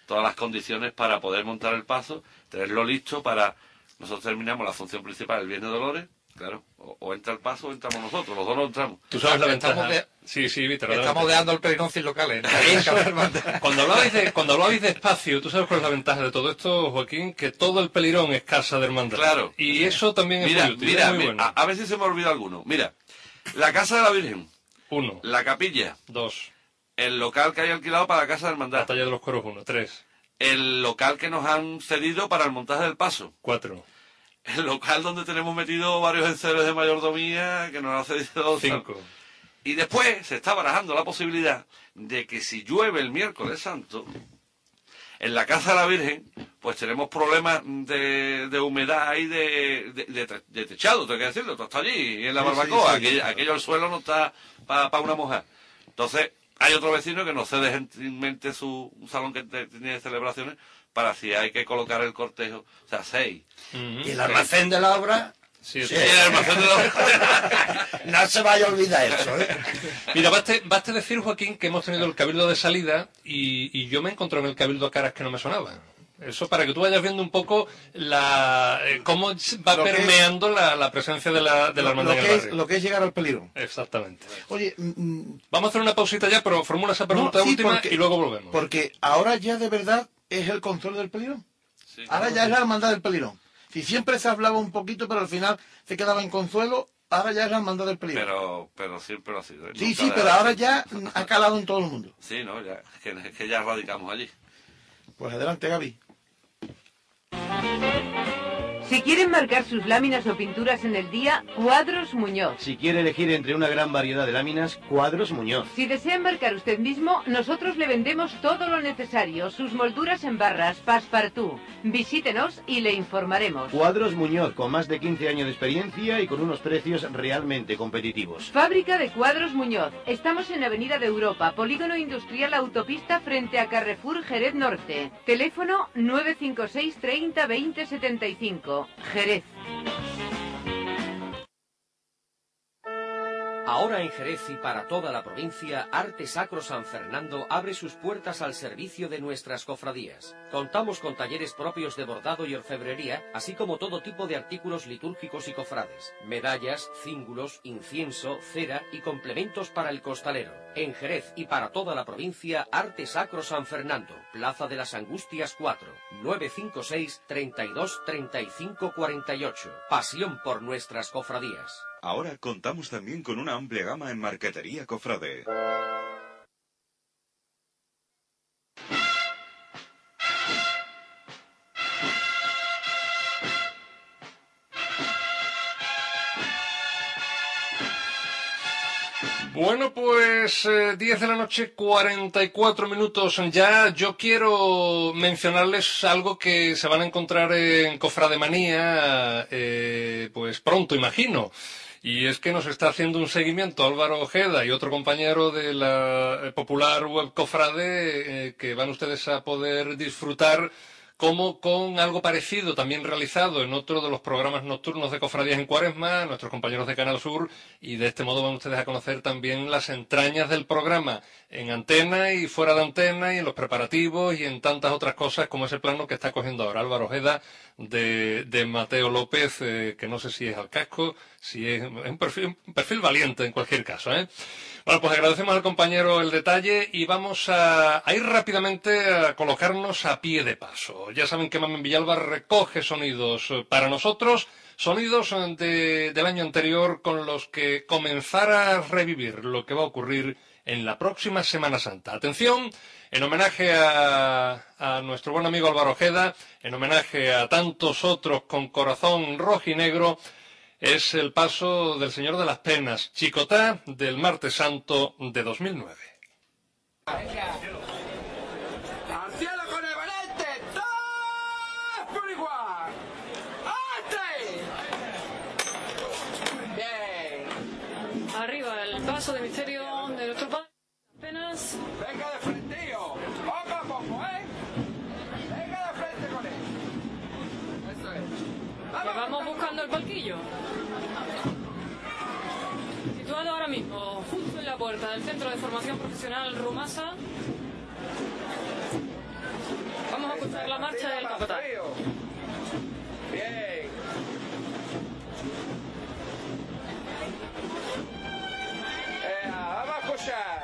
todas las condiciones para poder montar el paso, tenerlo listo para... Nosotros terminamos la función principal el Viernes de Dolores, claro, o, o entra el paso o entramos nosotros, los dos no entramos. Tú sabes la ventaja. de- Sí, sí, Víctor. Estamos dejando el pelirón sin locales. Eso, cuando hablabais de cuando hablabais de espacio, tú sabes cuál es la ventaja de todo esto, Joaquín, que todo el pelirón es casa de hermandad. Claro. Y eso también es muy útil, mira, muy mira, bueno. a, a ver si se me olvida alguno. Mira, la Casa de la Virgen, Uno, la capilla, dos, el local que hay alquilado para la Casa de Hermandad, batalla de los coros uno, tres, el local que nos han cedido para el montaje del paso, cuatro, el local donde tenemos metido varios enceros de mayordomía que nos ha cedido... cinco, Y después se está barajando la posibilidad de que si llueve el miércoles santo, en la casa de la Virgen, pues tenemos problemas de, de humedad y de, de, de te- de techado, tengo que decirlo, todo está allí, y en la Sí, sí, barbacoa, sí, aquello, aquello el suelo no está para una mojar. Entonces, hay otro vecino que nos cede gentilmente su un salón que tiene celebraciones para si hay que colocar el cortejo, o sea, seis. Y el almacén de la obra. Sí, el almacén de la- no se vaya a olvidar eso, ¿eh? Mira, baste, baste decir, Joaquín, que hemos tenido el cabildo de salida y, y yo me encontré en el cabildo caras que no me sonaban. Eso para que tú vayas viendo un poco la, eh, cómo va Lo que es- permeando la, la presencia de la, de la lo, hermandad lo en el que es, barrio. lo que es llegar al pelirón. Exactamente. Oye, mm, mm, Vamos a hacer una pausita ya, pero formula esa pregunta no, sí, última porque- y luego volvemos. Porque ahora ya de verdad es el control del pelirón. Sí. Ahora ya es la hermandad del pelirón. Si siempre se hablaba un poquito, pero al final se quedaba en consuelo, ahora ya es la hermandad del pelirón. Pero, pero siempre lo ha sido. sí, Nunca sí, pero ahora ya ha calado en todo el mundo. Sí, no, ya, que, que ya radicamos allí. Pues adelante, Gaby. Si quieren marcar sus láminas o pinturas en el día, Cuadros Muñoz. Si quiere elegir entre una gran variedad de láminas, Cuadros Muñoz. Si desea marcar usted mismo, nosotros le vendemos todo lo necesario, sus molduras en barras, passepartout. Visítenos y le informaremos. Cuadros Muñoz, con más de 15 años de experiencia y con unos precios realmente competitivos. Fábrica de Cuadros Muñoz. Estamos en Avenida de Europa, Polígono Industrial Autopista frente a Carrefour Jerez Norte. Teléfono 956 30 20 75. Jerez. Ahora en Jerez y para toda la provincia, Arte Sacro San Fernando abre sus puertas al servicio de nuestras cofradías. Contamos con talleres propios de bordado y orfebrería, así como todo tipo de artículos litúrgicos y cofrades, medallas, cíngulos, incienso, cera y complementos para el costalero. En Jerez y para toda la provincia, Arte Sacro San Fernando, Plaza de las Angustias 4, 956 32 35 48. Pasión por nuestras cofradías. Ahora contamos también con una amplia gama en marquetería cofrade. Bueno, pues eh, 10 de la noche, 44 minutos ya. Yo quiero mencionarles algo que se van a encontrar en Cofrademanía, eh, pues pronto, imagino. Y es que nos está haciendo un seguimiento Álvaro Ojeda y otro compañero de la eh, popular web Cofrade, eh, que van ustedes a poder disfrutar como con algo parecido también realizado en otro de los programas nocturnos de Cofradías en Cuaresma, nuestros compañeros de Canal Sur, y de este modo van ustedes a conocer también las entrañas del programa en antena y fuera de antena y en los preparativos y en tantas otras cosas como ese plano que está cogiendo ahora Álvaro Ojeda de, Mateo López, eh, que no sé si es al casco, si es un perfil, un perfil valiente en cualquier caso. ¿eh? Bueno, pues agradecemos al compañero el detalle y vamos a, a, ir rápidamente a colocarnos a pie de paso. Ya saben que Mamen Villalba recoge sonidos para nosotros, sonidos de, del año anterior con los que comenzar a revivir lo que va a ocurrir en la próxima Semana Santa. Atención, en homenaje a, a nuestro buen amigo Álvaro Ojeda, en homenaje a tantos otros con corazón rojinegro, es el paso del Señor de las Penas, Chicotá, del Martes Santo de 2009. Venga. ¡Al cielo con el valente! ¡Todos por igual! ¡Arte! Bien. Arriba, el paso de misterio de nuestro Padre. Apenas. Venga de frente, tío. Poco a poco, ¿eh? Venga de frente con él. Eso es. Que vamos buscando el palquillo. Situado ahora mismo, justo en la puerta del Centro de Formación Profesional Rumasa. Vamos a escuchar la marcha del capataz. Bien. Eh, vamos a escuchar.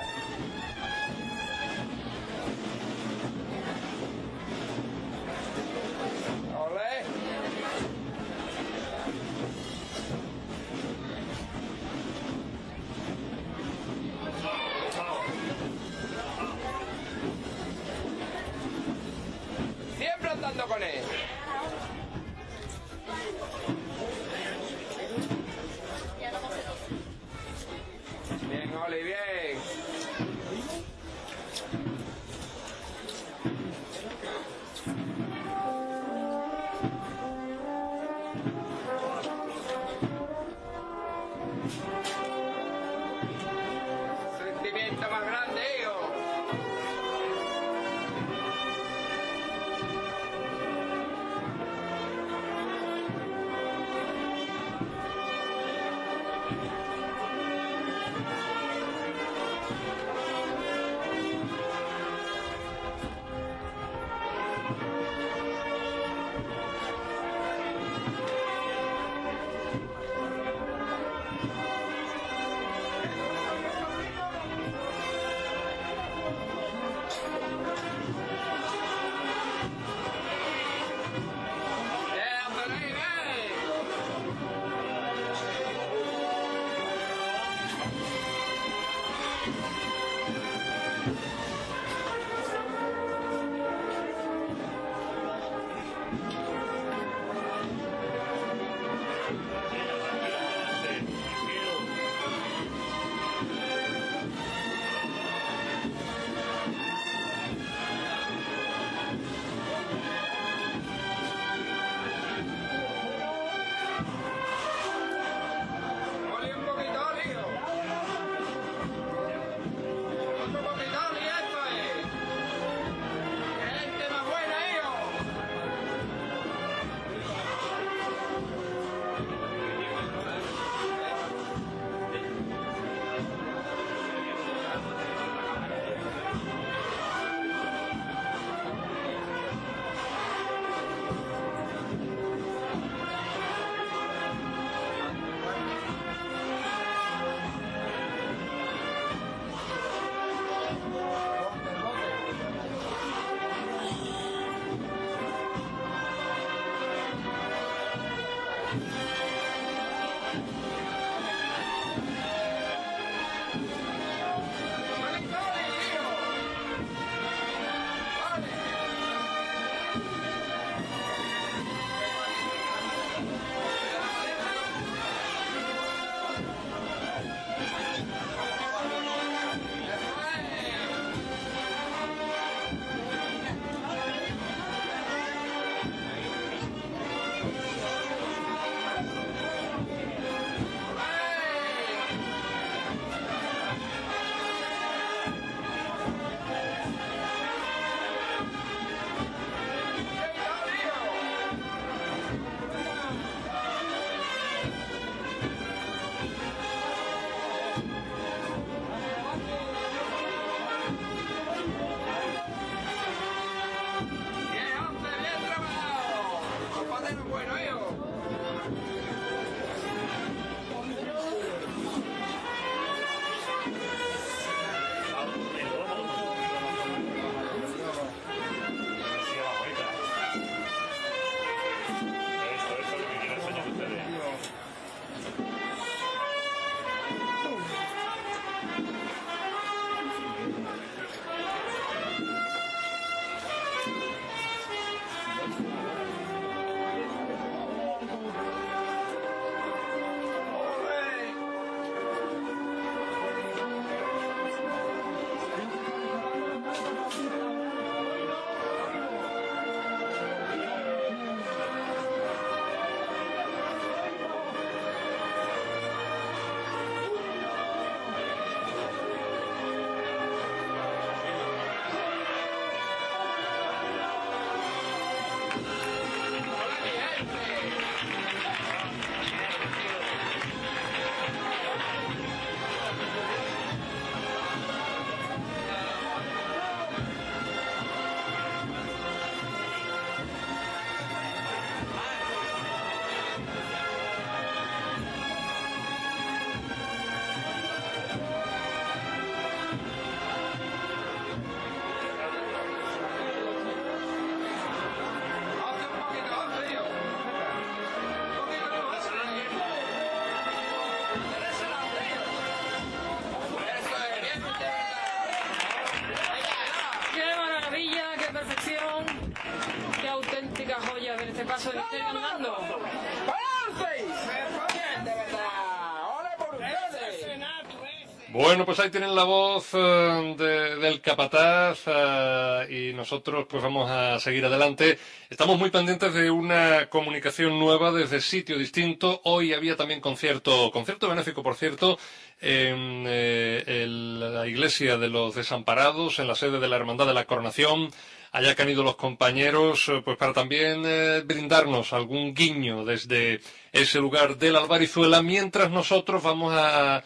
Bueno, pues ahí tienen la voz eh, de- del capataz eh, y nosotros pues vamos a seguir adelante. Estamos muy pendientes de una comunicación nueva desde sitio distinto. Hoy había también concierto, concierto benéfico por cierto, en eh, la iglesia de los desamparados, en la sede de la Hermandad de la Coronación. Allá que han ido los compañeros, eh, pues para también eh, brindarnos algún guiño desde ese lugar de la Albarizuela, mientras nosotros vamos a,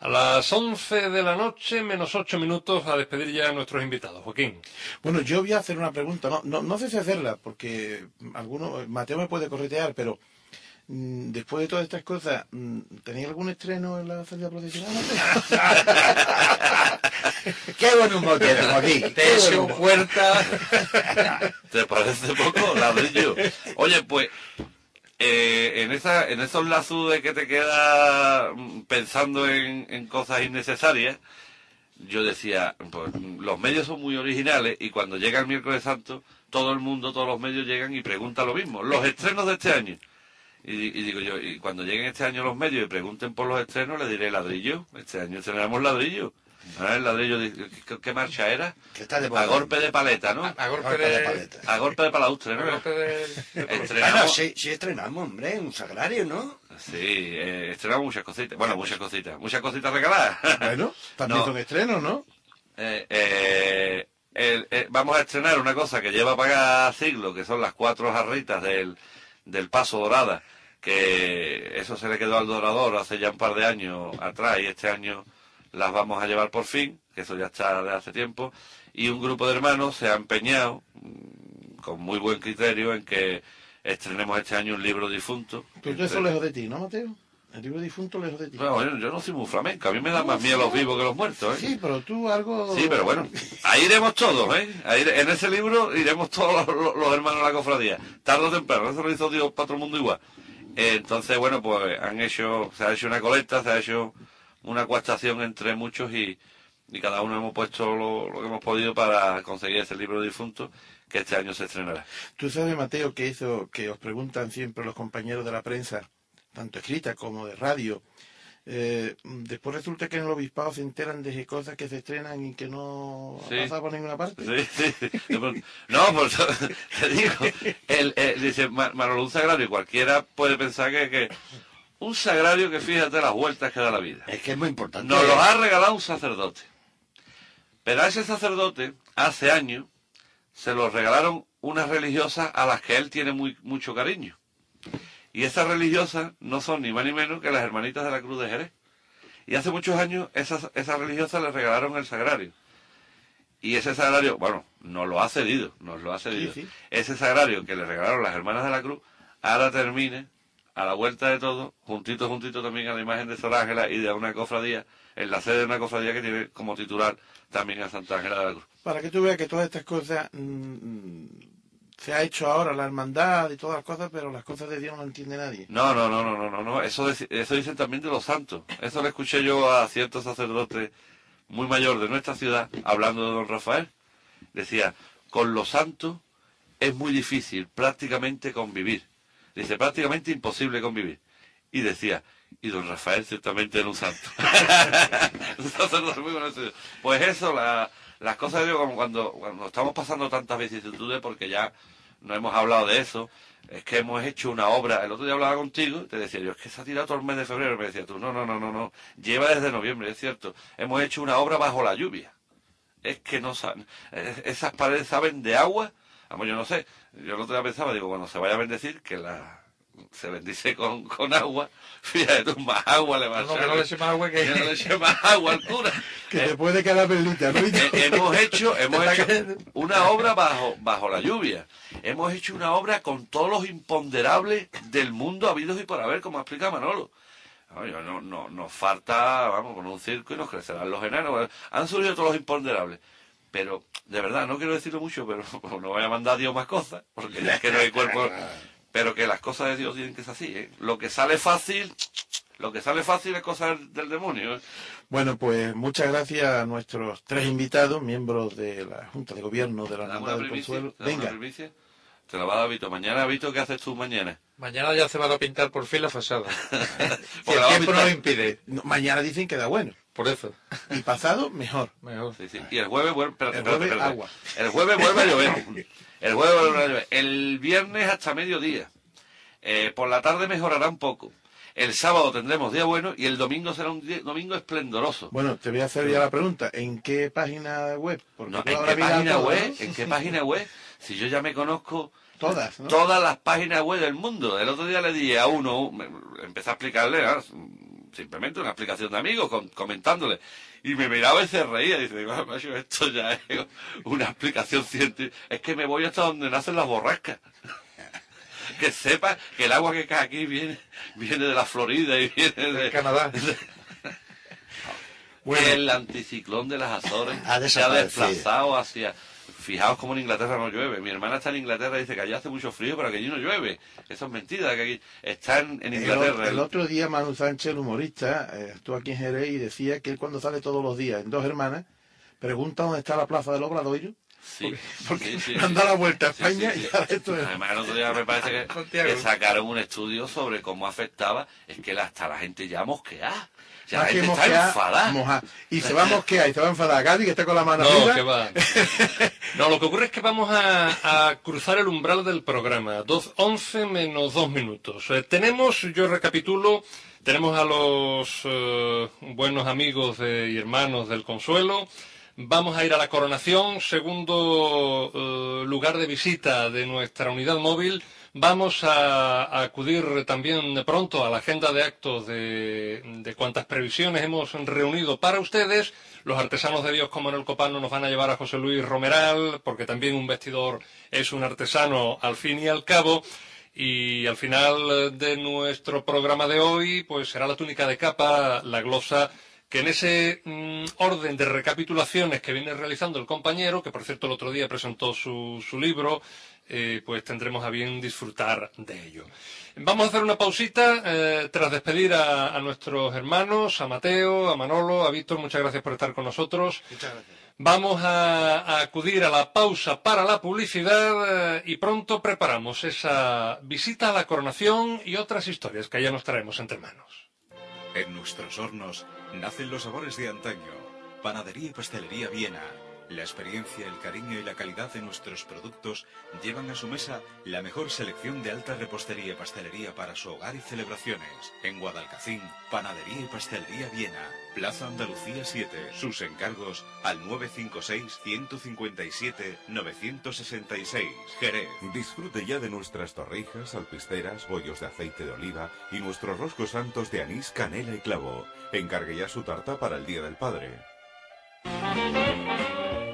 a las 11 de la noche, menos 8 minutos, a despedir ya a nuestros invitados. Joaquín. Bueno, yo voy a hacer una pregunta. No, no, no sé si hacerla, porque alguno, Mateo me puede corretear, pero mm, después de todas estas cosas, mm, ¿tenéis algún estreno en la salida profesional? Qué buen humor tienes, Joaquín. Te Qué buen un humor. puerta. ¿Te parece poco? Ladrillo. Oye, pues, eh, en, esa, en esos lazos de que te queda mm, pensando en, cosas innecesarias, yo decía, pues los medios son muy originales y cuando llega el miércoles santo, todo el mundo, todos los medios llegan y preguntan lo mismo. Los estrenos de este año. Y, y digo yo, y cuando lleguen este año los medios y pregunten por los estrenos, les diré ladrillo. Este año estrenamos ladrillo. El ladrillo, de- ¿qué, qué marcha era? a golpe de paleta, ¿no? A golpe de- paleta. A golpe de palaustre, ¿no? A golpe de- Estrenamos- Bueno, sí, sí estrenamos, hombre, un sagrario, ¿no? Sí, eh, estrenamos muchas cositas. Bueno, muchas cositas. Muchas cositas regaladas. Bueno, también No. son estrenos, ¿no? Eh, eh, el- eh, vamos a estrenar una cosa que lleva para siglos, que son las cuatro jarritas del, del Paso Dorada, que eso se le quedó al Dorador hace ya un par de años atrás y este año las vamos a llevar por fin, que eso ya está de hace tiempo, y un grupo de hermanos se ha empeñado, mm, con muy buen criterio, en que estrenemos este año un libro difunto. Pero todo eso lejos de ti, ¿no, Mateo? El libro difunto lejos de ti. Bueno, yo, yo no soy muy flamenco, a mí me da más miedo los vivos que los muertos, ¿eh? Sí, pero tú algo... Sí, pero bueno, ahí iremos todos, ¿eh? Ahí, en ese libro iremos todos los, los- los hermanos de la cofradía, tarde o temprano, eso lo hizo Dios para todo el mundo igual. Eh, entonces, bueno, pues han hecho, se ha hecho una colecta, se ha hecho una coastación entre muchos y, y cada uno hemos puesto lo, lo que hemos podido para conseguir ese libro difunto que este año se estrenará. Tú sabes, Mateo, que eso que os preguntan siempre los compañeros de la prensa, tanto escrita como de radio, eh, después resulta que en el obispado se enteran de cosas que se estrenan y que no Sí. ha pasado por ninguna parte. Sí, sí. No, pues te digo, el, el- dice Ma- Manolo, un sagrario, cualquiera puede pensar que, que un sagrario que fíjate las vueltas que da la vida. Es que es muy importante. Nos lo ha regalado un sacerdote. Pero a ese sacerdote, hace años, se lo regalaron unas religiosas a las que él tiene muy, mucho cariño. Y esas religiosas no son ni más ni menos que las hermanitas de la Cruz de Jerez. Y hace muchos años esas, esas religiosas le regalaron el sagrario. Y ese sagrario, bueno, nos lo ha cedido, nos lo ha cedido. sí. Ese sagrario que le regalaron las hermanas de la Cruz, ahora termine, a la vuelta de todo, juntito, juntito también a la imagen de Sor Ángela y de una cofradía, en la sede de una cofradía que tiene como titular también a Santa Ángela de la Cruz. Para que tú veas que todas estas cosas mm, se ha hecho ahora la hermandad y todas las cosas, pero las cosas de Dios no entiende nadie. No, no, no, no, no, no, no. Eso, deci- eso dicen también de los santos. Eso le escuché yo a cierto sacerdote muy mayor de nuestra ciudad hablando de don Rafael. Decía, con los santos es muy difícil prácticamente convivir. Dice, prácticamente imposible convivir. Y decía, y don Rafael ciertamente era un santo. un sacerdote muy conocido. Pues eso, la- las cosas Dios, como cuando, cuando estamos pasando tantas vicisitudes, porque ya no hemos hablado de eso, es que hemos hecho una obra, el otro día hablaba contigo, te decía yo, es que se ha tirado todo el mes de febrero, me decía tú, no, no, no, no, no, lleva desde noviembre, es cierto, hemos hecho una obra bajo la lluvia. Es que no saben, esas paredes saben de agua, vamos, yo no sé, yo el otro día pensaba, digo, cuando se vaya a bendecir, que la se bendice con, con agua, fíjate tú, más agua le va a No, echar. que no le eche más agua que- no le eche más agua al cura. Que te puede quedar perlita, ¿no? Eh, hemos hecho, hemos hecho una obra bajo, bajo la lluvia. Hemos hecho una obra con todos los imponderables del mundo habidos y por haber, como explica Manolo. No, no, nos falta, vamos, con un circo y nos crecerán los enanos. Bueno, Han surgido todos los imponderables. Pero, de verdad, no quiero decirlo mucho, pero no voy a mandar a Dios más cosas, porque ya es que no hay cuerpo. Pero que las cosas de Dios tienen que ser así, ¿eh? Lo que sale fácil, lo que sale fácil es cosa del, demonio, ¿eh? Bueno, pues muchas gracias a nuestros tres invitados, miembros de la Junta de Gobierno de la ¿Te damos Hermandad del? Consuelo. ¿Te damos una Venga? Te la va a dar Vito. Mañana, Vito, ¿qué haces tú mañana? Mañana ya se va a pintar por fin la fachada. si Porque el tiempo no lo impide. No, mañana dicen que da bueno. Por eso. Y pasado, mejor. Mejor. Sí, sí. Y el jueves vuelve, espérate, El jueves, espérate. agua. El jueves vuelve a llover. El jueves vuelve a llover. El viernes hasta mediodía. Eh, por la tarde mejorará un poco. El sábado tendremos día bueno y el domingo será un día- domingo esplendoroso. Bueno, te voy a hacer ya la pregunta. ¿En qué página web? Porque No, ¿En qué página todo, web? ¿no? ¿En qué página web? Si yo ya me conozco Todas, ¿no? todas las páginas web del mundo. El otro día le dije a uno, me- empecé a explicarle, ah, simplemente una explicación de amigos, con- comentándole. Y me miraba y se reía. Y dice, "Ah, macho, esto ya es una explicación científica. Es que me voy hasta donde nacen las borrascas. que sepa que el agua que cae aquí viene, viene de la Florida y viene de Canadá. el anticiclón de las Azores Ha se ha desplazado hacia... Fijaos cómo en Inglaterra no llueve. Mi hermana está en Inglaterra y dice que allá hace mucho frío, pero que allí no llueve. Eso es mentira, que aquí está en, El, Inglaterra. o- el otro día Manu Sánchez, el humorista, eh, estuvo aquí en Jerez y decía que él cuando sale todos los días en Dos Hermanas, pregunta dónde está la plaza del Obradoiro. Sí, porque sí, sí, han sí. dado la vuelta a España sí, sí. y ahora esto es... Además, el otro día me parece que, Santiago. que sacaron un estudio sobre cómo afectaba. Es que la- hasta la gente ya mosquea. Ya que mosquear, mojar. Y se va a mosquear y se va a enfadar Cádiz, que está con la mano No, arriba. que va. No, lo que ocurre es que vamos a, a cruzar el umbral del programa. Dos, 11 menos 2 minutos. Eh, tenemos, yo recapitulo, tenemos a los eh, buenos amigos de- y hermanos del Consuelo. Vamos a ir a la coronación, segundo eh, lugar de visita de nuestra unidad móvil. Vamos a, acudir también pronto a la agenda de actos de, cuantas previsiones hemos reunido para ustedes. Los artesanos de Dios como en el Copano nos van a llevar a José Luis Romeral, porque también un vestidor es un artesano al fin y al cabo. Y al final de nuestro programa de hoy, pues será la túnica de capa, la glosa, que en ese mm, orden de recapitulaciones que viene realizando el compañero, que por cierto el otro día presentó su, su libro, eh, pues tendremos a bien disfrutar de ello. Vamos a hacer una pausita eh, tras despedir a, a nuestros hermanos, a Mateo, a Manolo, a Víctor, muchas gracias por estar con nosotros. Muchas gracias. Vamos a, a acudir a la pausa para la publicidad eh, y pronto preparamos esa visita a la coronación y otras historias que ya nos traemos entre manos. En nuestros hornos nacen los sabores de antaño. Panadería y pastelería Viena. La experiencia, el cariño y la calidad de nuestros productos llevan a su mesa la mejor selección de alta repostería y pastelería para su hogar y celebraciones. En Guadalcacín, Panadería y Pastelería Viena. Plaza Andalucía 7. Sus encargos al 956-157-966. Jerez. Disfrute ya de nuestras torrijas, alpisteras, bollos de aceite de oliva y nuestros roscos santos de anís, canela y clavo. Encargue ya su tarta para el Día del Padre.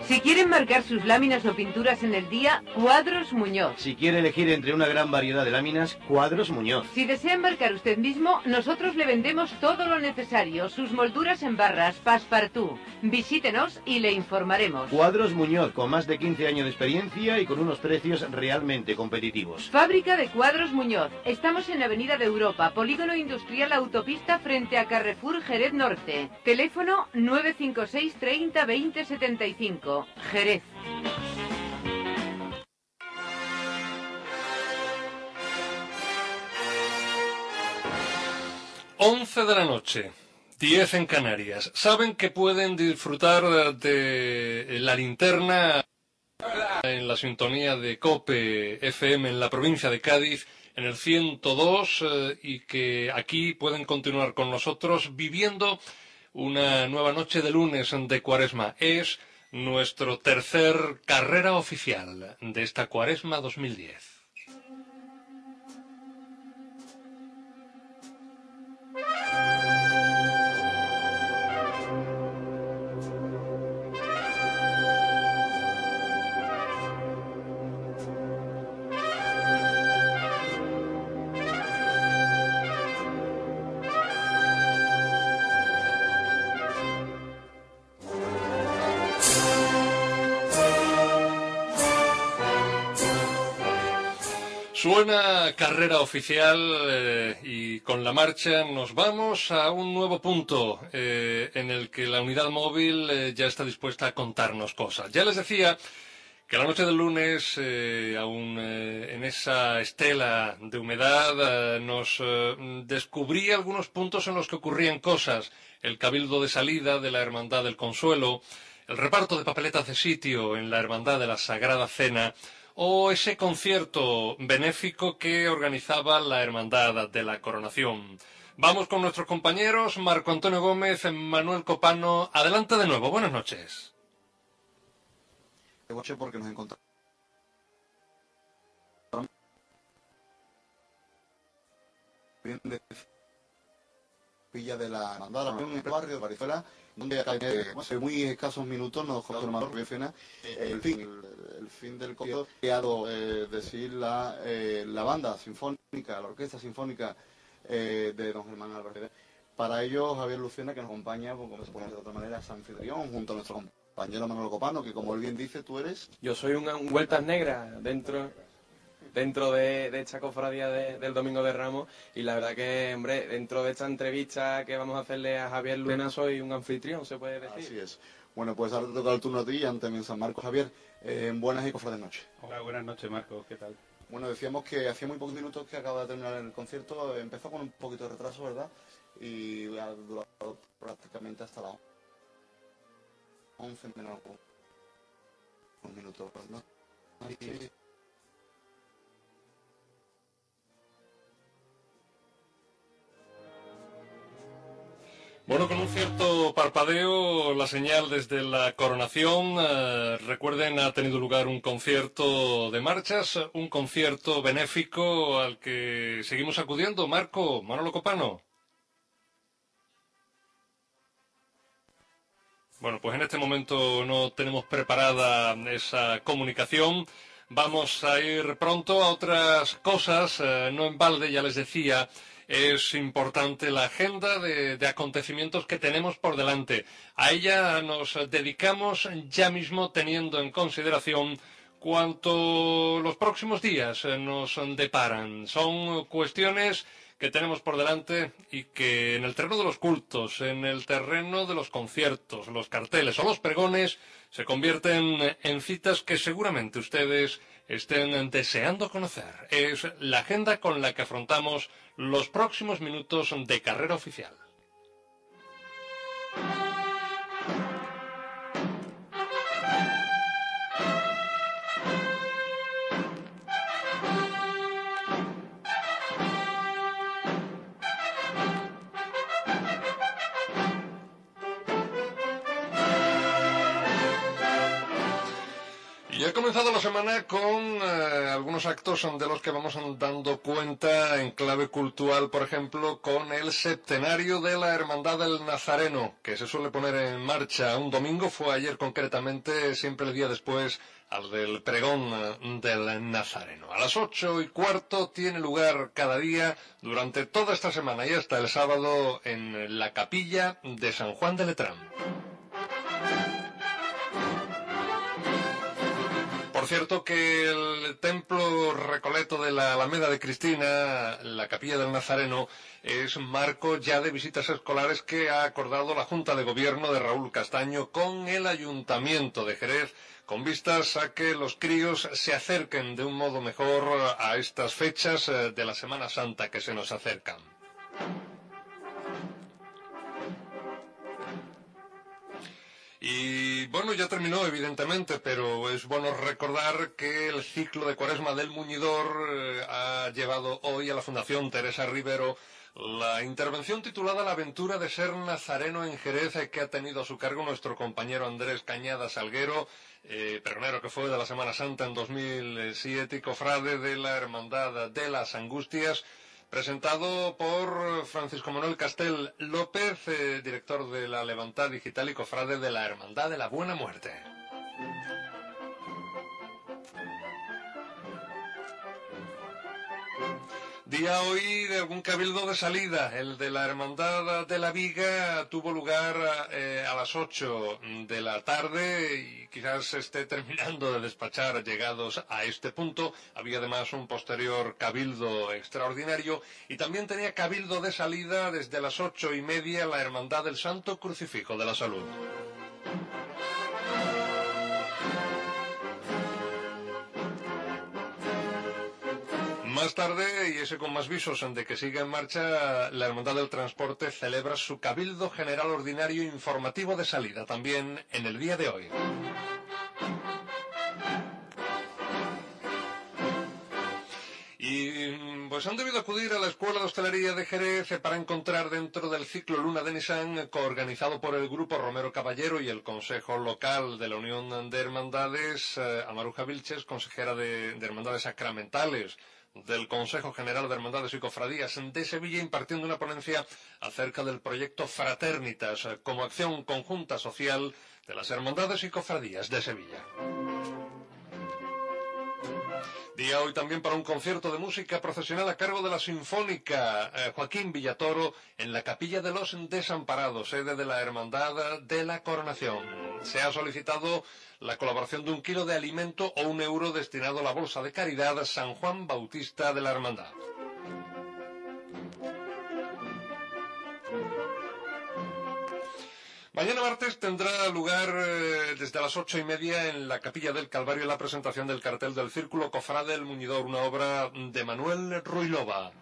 Si quieren marcar sus láminas o pinturas en el día, Cuadros Muñoz. Si quiere elegir entre una gran variedad de láminas, Cuadros Muñoz. Si desea embarcar usted mismo, nosotros le vendemos todo lo necesario, sus molduras en barras, passepartout. Visítenos y le informaremos. Cuadros Muñoz, con más de 15 años de experiencia y con unos precios realmente competitivos. Fábrica de Cuadros Muñoz. Estamos en Avenida de Europa, Polígono Industrial Autopista frente a Carrefour Jerez Norte. Teléfono 956 30 20 75. Jerez. 11 de la noche, 10 en Canarias. Saben que pueden disfrutar de la linterna en la sintonía de COPE FM en la provincia de Cádiz en el 102 eh, y que aquí pueden continuar con nosotros viviendo una nueva noche de lunes de Cuaresma. Es nuestro tercer carrera oficial de esta Cuaresma 2010. Suena carrera oficial eh, y con la marcha nos vamos a un nuevo punto eh, en el que la unidad móvil eh, ya está dispuesta a contarnos cosas. Ya les decía que la noche del lunes, aún en esa estela de humedad, nos descubría algunos puntos en los que ocurrían cosas. El cabildo de salida de la Hermandad del Consuelo, el reparto de papeletas de sitio en la Hermandad de la Sagrada Cena, o ese concierto benéfico que organizaba la Hermandad de la Coronación. Vamos con nuestros compañeros Marco Antonio Gómez, Manuel Copano. Adelante de nuevo, buenas noches. porque nos encontramos Villa de la barrio de donde hace muy escasos minutos nos contó hermano Rubio Fena el fin, el, el fin del concierto creado, eh, decir la, eh, la banda sinfónica, la orquesta sinfónica eh, de don Germán Álvarez. Para ello, Javier Lucena, que nos acompaña, pues, como se puede de otra manera, es anfitrión, junto a nuestro compañero Manuel Copano, que como él bien dice, tú eres... Yo soy un, un vueltas negras dentro dentro de, de esta cofradía de- del Domingo de Ramos y la verdad que, hombre, dentro de esta entrevista que vamos a hacerle a Javier Lucena soy un anfitrión, se puede decir. Así es. Bueno, pues ahora te toca el turno a ti, antes en San Marcos. Javier, eh, buenas y cofrades noches. Hola, buenas noches, Marcos, ¿qué tal? Bueno, decíamos que hacía muy pocos minutos que acaba de terminar el concierto, empezó con un poquito de retraso, ¿verdad? Y ha durado prácticamente hasta las 11 menos un minuto, ¿no? Sí. Bueno, con un cierto parpadeo, la señal desde la coronación. eh, recuerden, ha tenido lugar un concierto de marchas, un concierto benéfico al que seguimos acudiendo. Marco, Manolo Copano. Bueno, pues en este momento no tenemos preparada esa comunicación. Vamos a ir pronto a otras cosas. eh, no en balde, ya les decía, es importante la agenda de, acontecimientos que tenemos por delante. A ella nos dedicamos ya mismo teniendo en consideración cuanto los próximos días nos deparan. Son cuestiones que tenemos por delante y que en el terreno de los cultos, en el terreno de los conciertos, los carteles o los pregones se convierten en citas que seguramente ustedes estén deseando conocer. Es la agenda con la que afrontamos los próximos minutos de carrera oficial. Ha comenzado la semana con eh, algunos actos de los que vamos dando cuenta en clave cultural, por ejemplo, con el septenario de la Hermandad del Nazareno, que se suele poner en marcha un domingo, fue ayer concretamente, siempre el día después al del pregón eh, del Nazareno. A las ocho y cuarto tiene lugar cada día durante toda esta semana y hasta el sábado en la capilla de San Juan de Letrán. Por cierto que el templo Recoleto de la Alameda de Cristina, la capilla del Nazareno, es marco ya de visitas escolares que ha acordado la Junta de Gobierno de Raúl Castaño con el Ayuntamiento de Jerez, con vistas a que los críos se acerquen de un modo mejor a estas fechas eh, de la Semana Santa que se nos acercan. Y bueno, ya terminó evidentemente, pero es bueno recordar que el ciclo de Cuaresma del Muñidor eh, ha llevado hoy a la Fundación Teresa Rivero la intervención titulada La aventura de ser nazareno en Jerez eh, que ha tenido a su cargo nuestro compañero Andrés Cañada Salguero, eh, pregonero que fue de la Semana Santa en 2007 y cofrade de la Hermandad de las Angustias presentado por Francisco Manuel Castel López, eh, director de la Levantad Digital y cofrade de la Hermandad de la Buena Muerte. Día hoy de algún cabildo de salida. El de la Hermandad de la Viga tuvo lugar eh, a las 8 de la tarde y quizás esté terminando de despachar llegados a este punto. Había además un posterior cabildo extraordinario y también tenía cabildo de salida desde las ocho y media la Hermandad del Santo Crucifijo de la Salud. Más tarde, y ese con más visos de que siga en marcha, la Hermandad del Transporte celebra su Cabildo General Ordinario Informativo de salida, también en el día de hoy. Y pues han debido acudir a la Escuela de Hostelería de Jerez para encontrar dentro del ciclo Luna de Nissan, coorganizado por el Grupo Romero Caballero y el Consejo Local de la Unión de Hermandades, eh, a Maruja Vilches, consejera de, de Hermandades Sacramentales del Consejo General de Hermandades y Cofradías de Sevilla impartiendo una ponencia acerca del proyecto Fraternitas como acción conjunta social de las Hermandades y Cofradías de Sevilla. Día hoy también para un concierto de música profesional a cargo de la Sinfónica eh, Joaquín Villatoro en la Capilla de los Desamparados, sede de la Hermandad de la Coronación. Se ha solicitado la colaboración de un kilo de alimento o un euro destinado a la Bolsa de Caridad San Juan Bautista de la Hermandad. Mañana martes tendrá lugar eh, desde las ocho y media en la Capilla del Calvario la presentación del cartel del Círculo Cofrade del Muñidor, una obra de Manuel Ruilova.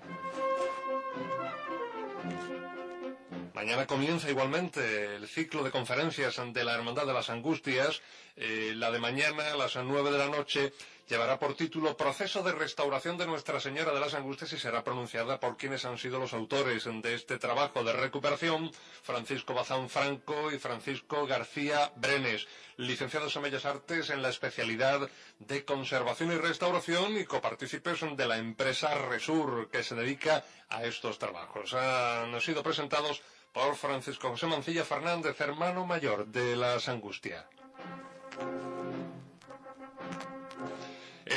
Mañana comienza igualmente el ciclo de conferencias de la Hermandad de las Angustias. Eh, la de mañana a las nueve de la noche llevará por título Proceso de restauración de Nuestra Señora de las Angustias y será pronunciada por quienes han sido los autores de este trabajo de recuperación, Francisco Bazán Franco y Francisco García Brenes, licenciados en Bellas Artes en la especialidad de conservación y restauración y copartícipes de la empresa Resur que se dedica a estos trabajos. Han sido presentados por Francisco José Mancilla Fernández, hermano mayor de las Angustias.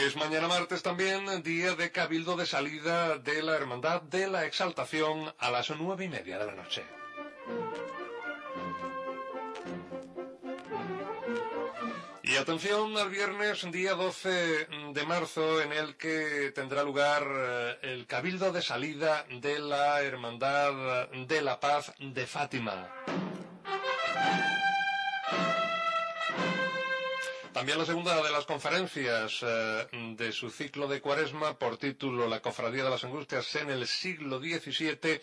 Es mañana martes también, día de cabildo de salida de la Hermandad de la Exaltación a las nueve y media de la noche. Y atención al viernes, día 12 de marzo, en el que tendrá lugar eh, el cabildo de salida de la Hermandad de la Paz de Fátima. También la segunda de las conferencias eh, de su ciclo de cuaresma por título La Cofradía de las Angustias en el siglo XVII,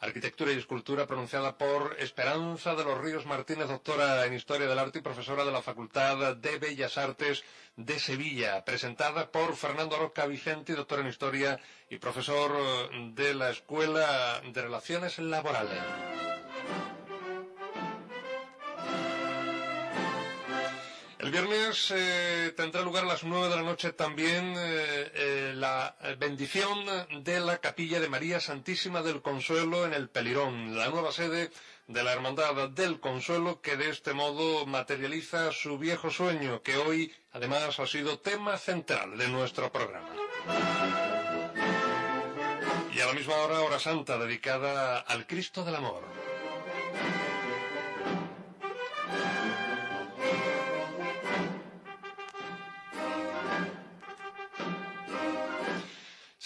Arquitectura y Escultura, pronunciada por Esperanza de los Ríos Martínez, doctora en Historia del Arte y profesora de la Facultad de Bellas Artes de Sevilla, presentada por Fernando Roca Vicente, doctor en Historia y profesor eh, de la Escuela de Relaciones Laborales. El viernes eh, tendrá lugar a las nueve de la noche también eh, eh, la bendición de la capilla de María Santísima del Consuelo en el Pelirón, la nueva sede de la Hermandad del Consuelo que de este modo materializa su viejo sueño que hoy además ha sido tema central de nuestro programa. Y a la misma hora, hora santa dedicada al Cristo del Amor.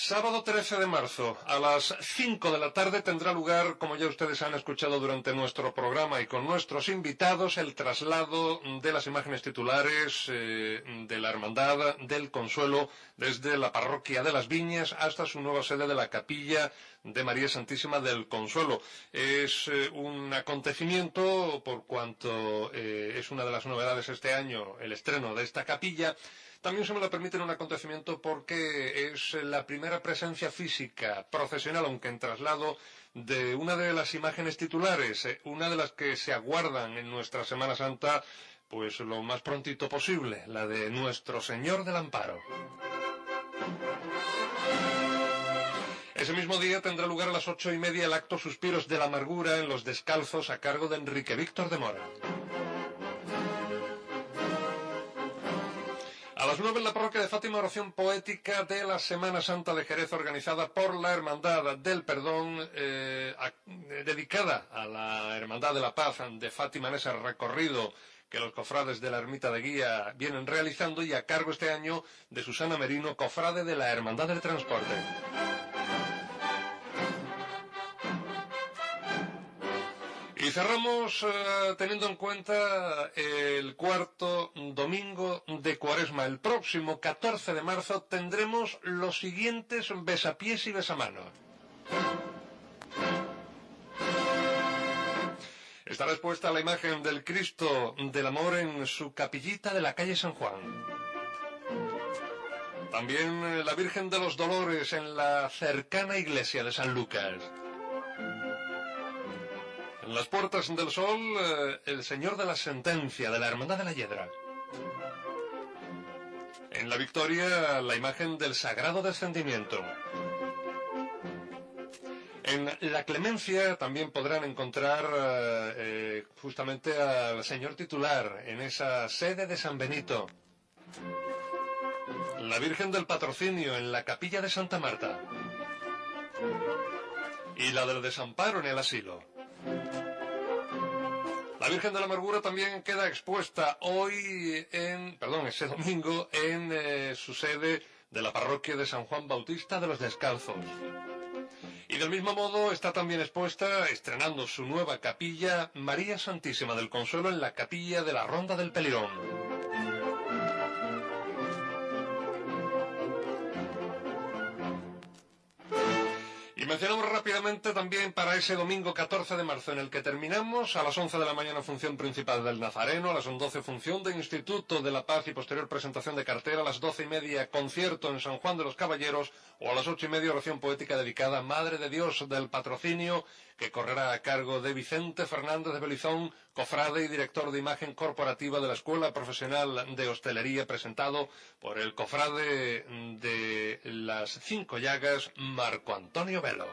Sábado 13 de marzo, a las 5 de la tarde tendrá lugar, como ya ustedes han escuchado durante nuestro programa y con nuestros invitados, el traslado de las imágenes titulares eh, de la Hermandad del Consuelo desde la parroquia de las Viñas hasta su nueva sede de la Capilla de María Santísima del Consuelo. Es eh, un acontecimiento, por cuanto eh, es una de las novedades este año, el estreno de esta capilla, también se me lo permite en un acontecimiento porque es la primera presencia física profesional, aunque en traslado, de una de las imágenes titulares, eh, una de las que se aguardan en nuestra Semana Santa, pues lo más prontito posible, la de Nuestro Señor del Amparo. Ese mismo día tendrá lugar a las ocho y media el acto Suspiros de la Amargura en Los Descalzos a cargo de Enrique Víctor de Mora. A las nueve en la parroquia de Fátima, oración poética de la Semana Santa de Jerez, organizada por la Hermandad del Perdón, eh, dedicada a la Hermandad de la Paz de Fátima en ese recorrido que los cofrades de la Ermita de Guía vienen realizando y a cargo este año de Susana Merino, cofrade de la Hermandad del Transporte. Cerramos eh, teniendo en cuenta el cuarto domingo de Cuaresma. El próximo 14 de marzo tendremos los siguientes besapiés y besamanos. Estará expuesta la imagen del Cristo del Amor en su capillita de la calle San Juan. También eh, la Virgen de los Dolores en la cercana iglesia de San Lucas. En las puertas del sol, eh, el Señor de la Sentencia de la Hermandad de la Hiedra. En la Victoria, la imagen del Sagrado Descendimiento. En la Clemencia también podrán encontrar eh, eh, justamente al señor titular en esa sede de San Benito. La Virgen del Patrocinio en la capilla de Santa Marta. Y la del Desamparo en el asilo. La Virgen de la Amargura también queda expuesta hoy en, perdón, ese domingo en eh, su sede de la parroquia de San Juan Bautista de los Descalzos. Y del mismo modo está también expuesta, estrenando su nueva capilla, María Santísima del Consuelo en la capilla de la Ronda del Pelirón. Mencionamos rápidamente también para ese domingo 14 de marzo en el que terminamos, a las 11 de la mañana función principal del Nazareno, a las 12 función de Instituto de la Paz y posterior presentación de cartera, a las 12 y media concierto en San Juan de los Caballeros o a las 8 y media oración poética dedicada a Madre de Dios del Patrocinio que correrá a cargo de Vicente Fernández de Belizón, cofrade y director de imagen corporativa de la Escuela Profesional de Hostelería, presentado por el cofrade de las Cinco Llagas, Marco Antonio Velo.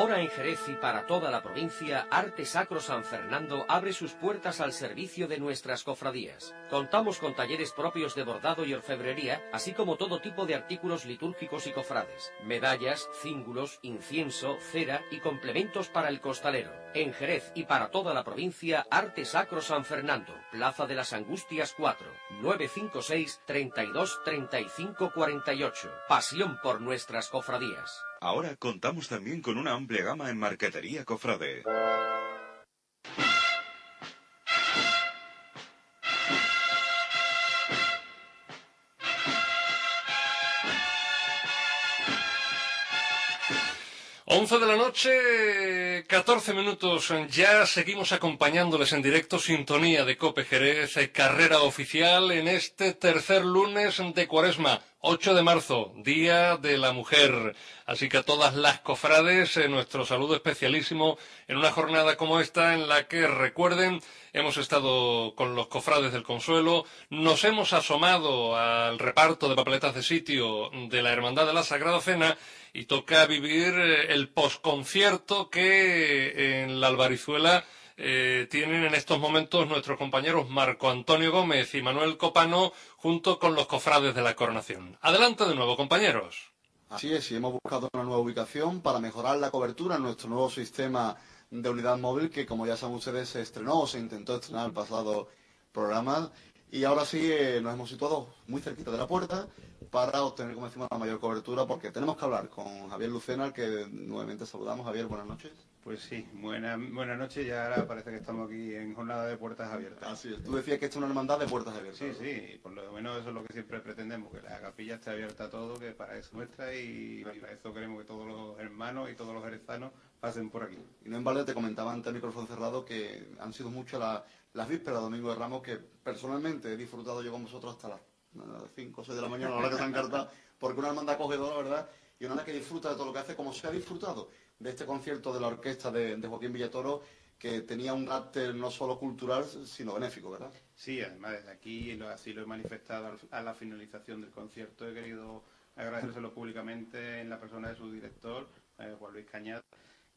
Ahora en Jerez y para toda la provincia, Arte Sacro San Fernando abre sus puertas al servicio de nuestras cofradías. Contamos con talleres propios de bordado y orfebrería, así como todo tipo de artículos litúrgicos y cofrades, medallas, cíngulos, incienso, cera y complementos para el costalero. En Jerez y para toda la provincia, Arte Sacro San Fernando, Plaza de las Angustias 4, 956 32 35 48. Pasión por nuestras cofradías. Ahora contamos también con una amplia gama en marquetería cofrade. Once de la noche, 14 minutos. Ya seguimos acompañándoles en directo Sintonía de Cope Jerez, carrera oficial en este tercer lunes de Cuaresma. 8 de marzo, Día de la Mujer. Así que a todas las cofrades, eh, nuestro saludo especialísimo en una jornada como esta en la que, recuerden, hemos estado con los cofrades del Consuelo, nos hemos asomado al reparto de papeletas de sitio de la Hermandad de la Sagrada Cena y toca vivir eh, el posconcierto que en la Albarizuela eh, tienen en estos momentos nuestros compañeros Marco Antonio Gómez y Manuel Copano junto con los cofrades de la coronación. Adelante de nuevo, compañeros. Así es, y hemos buscado una nueva ubicación para mejorar la cobertura en nuestro nuevo sistema de unidad móvil que, como ya saben ustedes, se estrenó o se intentó estrenar el pasado programa. Y ahora sí eh, nos hemos situado muy cerquita de la puerta para obtener, como decimos, la mayor cobertura, porque tenemos que hablar con Javier Lucena, al que nuevamente saludamos. Javier, buenas noches. Pues sí, buena, buenas noches. Ya ahora parece que estamos aquí en jornada de puertas abiertas. Así es. Tú decías que esto es una hermandad de puertas abiertas. Sí, sí. Por lo menos eso es lo que siempre pretendemos, que la capilla esté abierta a todo, que para eso es nuestra y para eso queremos que todos los hermanos y todos los jerezanos pasen por aquí. Y no en balde te comentaba antes el micrófono cerrado que han sido muchas la, las vísperas Domingo de Ramos que personalmente he disfrutado yo con vosotros hasta las 5 o 6 de la mañana, a la hora que se han cartado, porque una hermandad acogedora, ¿verdad? Y una que disfruta de todo lo que hace, como se ha disfrutado de este concierto de la orquesta de, de Joaquín Villatoro, que tenía un carácter no solo cultural, sino benéfico, ¿verdad? Sí, además desde aquí, así lo he manifestado a la finalización del concierto, he querido agradecérselo públicamente en la persona de su director, eh, Juan Luis Cañada,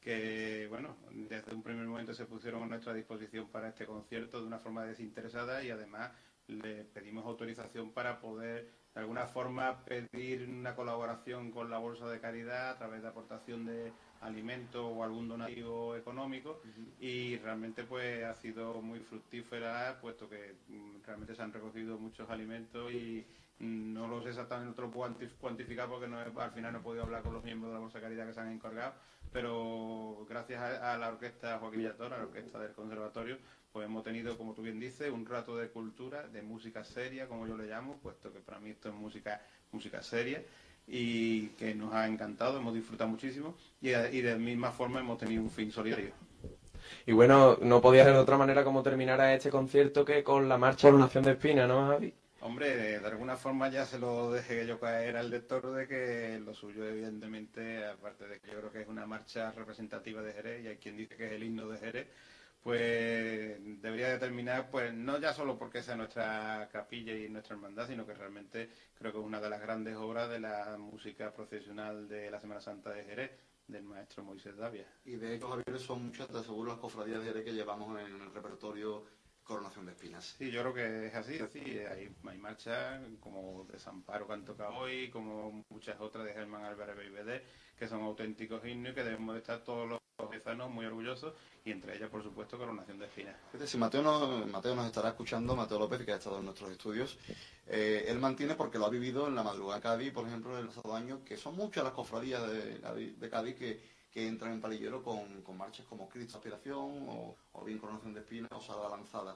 que, bueno, desde un primer momento se pusieron a nuestra disposición para este concierto de una forma desinteresada y además le pedimos autorización para poder de alguna forma pedir una colaboración con la Bolsa de Caridad a través de aportación de alimento o algún donativo económico y realmente pues ha sido muy fructífera puesto que mm, realmente se han recogido muchos alimentos y mm, no lo sé exactamente, no te lo puedo cuanti- cuantificar porque no he- al final no he podido hablar con los miembros de la Bolsa Caridad que se han encargado, pero gracias a, a la orquesta Joaquín Villator, a la orquesta del conservatorio, pues hemos tenido, como tú bien dices, un rato de cultura, de música seria, como yo le llamo, puesto que para mí esto es música, música seria y que nos ha encantado, hemos disfrutado muchísimo y, y de misma forma hemos tenido un fin solidario. Y bueno, no podía ser de otra manera como terminara este concierto que con la marcha de Nación de Espina, ¿no, Javi? Hombre, de, de alguna forma ya se lo dejé yo caer al lector de que lo suyo, evidentemente, aparte de que yo creo que es una marcha representativa de Jerez, y hay quien dice que es el himno de Jerez, pues debería determinar, pues no ya solo porque sea nuestra capilla y nuestra hermandad, sino que realmente creo que es una de las grandes obras de la música profesional de la Semana Santa de Jerez, del maestro Moisés Davia. Y de hecho, Javier, son muchas, te aseguro, las cofradías de Jerez que llevamos en el repertorio Coronación de Espinas. Sí, yo creo que es así, así. Hay, hay marchas como Desamparo que han tocado hoy, como muchas otras de Germán Álvarez BBD, que son auténticos himnos y que debemos de estar todos los muy orgullosos, y entre ellas, por supuesto, Coronación de Espinas. Si Mateo nos, Mateo nos estará escuchando, Mateo López, que ha estado en nuestros estudios, eh, él mantiene, porque lo ha vivido en la madrugada Cádiz, por ejemplo, el pasado año, que son muchas las cofradías de, Cádiz- que, que entran en palillero con, con marchas como Cristo Aspiración o, bien Coronación de Espinas o Salva Lanzada.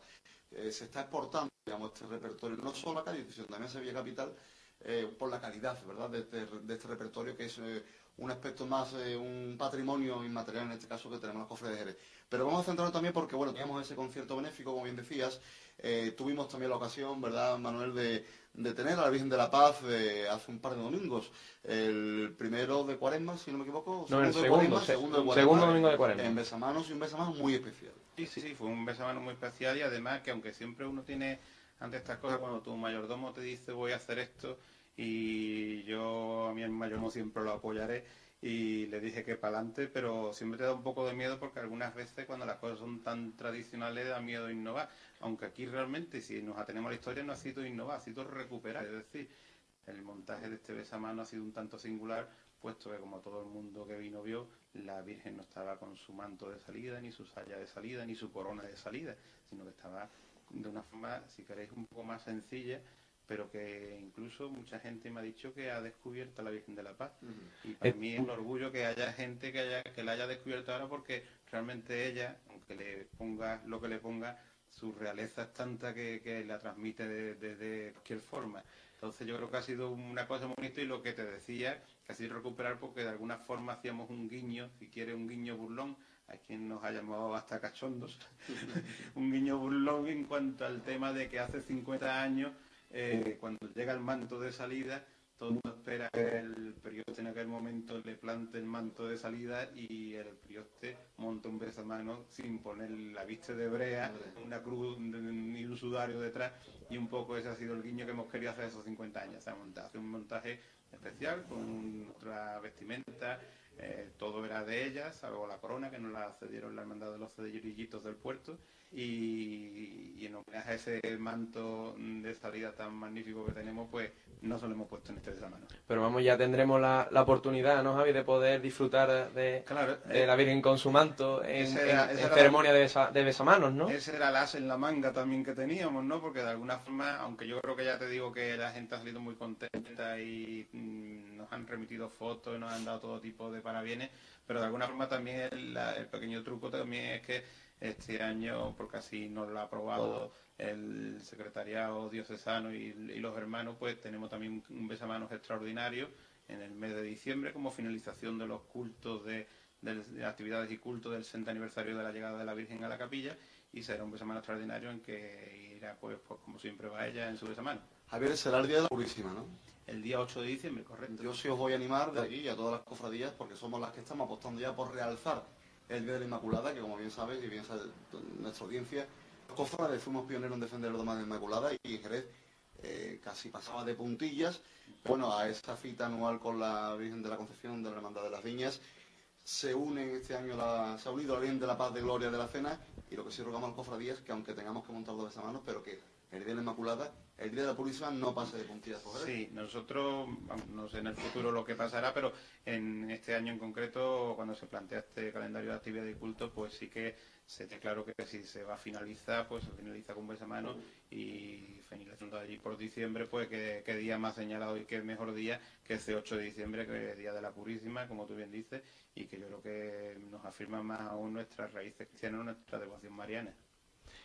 Eh, se está exportando, digamos, este repertorio, no solo a Cádiz, sino también a Sevilla Capital, eh, por la calidad, ¿verdad?, de este, de este repertorio que es eh, un aspecto más, eh, un patrimonio inmaterial en este caso que tenemos las cofres de Jerez. Pero vamos a centrarnos también porque, bueno, teníamos ese concierto benéfico, como bien decías, eh, tuvimos también la ocasión, ¿verdad, Manuel, de, de tener a la Virgen de la Paz eh, hace un par de domingos. El primero de Cuaresma, si no me equivoco, No, el de segundo, Cuaresma, se- segundo de segundo domingo de Cuaresma. En besamanos y un besamanos muy especial. Sí, sí, sí, fue un besamano muy especial y además que aunque siempre uno tiene ante estas cosas, cuando tu mayordomo te dice voy a hacer esto y yo a mi mayordomo siempre lo apoyaré y le dije que para adelante, pero siempre te da un poco de miedo porque algunas veces cuando las cosas son tan tradicionales da miedo innovar, aunque aquí realmente si nos atenemos a la historia no ha sido innovar, ha sido recuperar, es decir, el montaje de este besamano ha sido un tanto singular, puesto que como todo el mundo que vino vio, la Virgen no estaba con su manto de salida, ni su saya de salida, ni su corona de salida, sino que estaba de una forma, si queréis, un poco más sencilla, pero que incluso mucha gente me ha dicho que ha descubierto a la Virgen de la Paz. Y para Eh, mí es un orgullo que haya gente que, haya, que la haya descubierto ahora porque realmente ella, aunque le ponga lo que le ponga, su realeza es tanta que, que la transmite de, de- de cualquier forma. Entonces yo creo que ha sido una cosa muy bonita y lo que te decía, que ha sido recuperar porque de alguna forma hacíamos un guiño, si quiere un guiño burlón, a quien nos ha llamado hasta cachondos, un guiño burlón en cuanto al tema de que hace 50 años, eh, cuando llega el manto de salida, todo el mundo espera que el prioste en aquel momento le plante el manto de salida y el prioste monta un besamano sin poner la viste de brea, una cruz ni un sudario detrás y un poco ese ha sido el guiño que hemos querido hacer esos 50 años. Se ha un montaje especial con otra vestimenta, eh, todo era de ella, salvo la corona que nos la cedieron la hermandad de los cedillitos del puerto y, y en homenaje a ese manto de salida tan magnífico que tenemos, pues no se lo hemos puesto en este besamano. Pero vamos, ya tendremos la, la oportunidad, ¿no, Javi, de poder disfrutar de, de eh, la Virgen con su manto en, era- en- en ceremonia la- de, besa- de besamanos, ¿no? Ese era el as en la manga también que teníamos, ¿no? Porque de alguna forma, aunque yo creo que ya te digo que la gente ha salido muy contenta y mm, nos han remitido fotos y nos han dado todo tipo de parabienes, pero de alguna forma también el, la- el pequeño truco también es que este año, porque así nos lo ha aprobado el secretariado diocesano y, y los hermanos, pues tenemos también un, besamanos extraordinario en el mes de diciembre como finalización de los cultos de actividades y cultos del 60 aniversario de la llegada de la Virgen a la capilla y será un besamano extraordinario en que irá pues, pues como siempre va ella en su besamano. Javier, será el día de la Purísima, ¿no? El día 8 de diciembre, correcto. Yo sí os voy a animar de aquí y a todas las cofradías porque somos las que estamos apostando ya por realzar el Día de la Inmaculada, que como bien sabes y bien sabe nuestra audiencia, cofrades fuimos pioneros en defender el doma de la Inmaculada y Jerez eh, casi pasaba de puntillas. Bueno, a esa cita anual con la Virgen de la Concepción de la Hermandad de las Viñas se une este año, la, se ha unido la Virgen de la Paz de Gloria de la Cena y lo que sí rogamos a las cofradías que aunque tengamos que montar dos besamanos, pero que el día de la Inmaculada, el día de la Purísima no pase de puntillas por. Sí, nosotros, no sé en el futuro lo que pasará, pero en este año en concreto, cuando se plantea este calendario de actividad y culto, pues sí que se te claro que si se va a finalizar, pues se finaliza con buena mano y finalizando allí por diciembre, pues qué, qué día más señalado y qué mejor día que ese 8 de diciembre, que es el Día de la Purísima, como tú bien dices, y que yo creo que nos afirma más aún nuestras raíces cristianas, nuestra devoción mariana.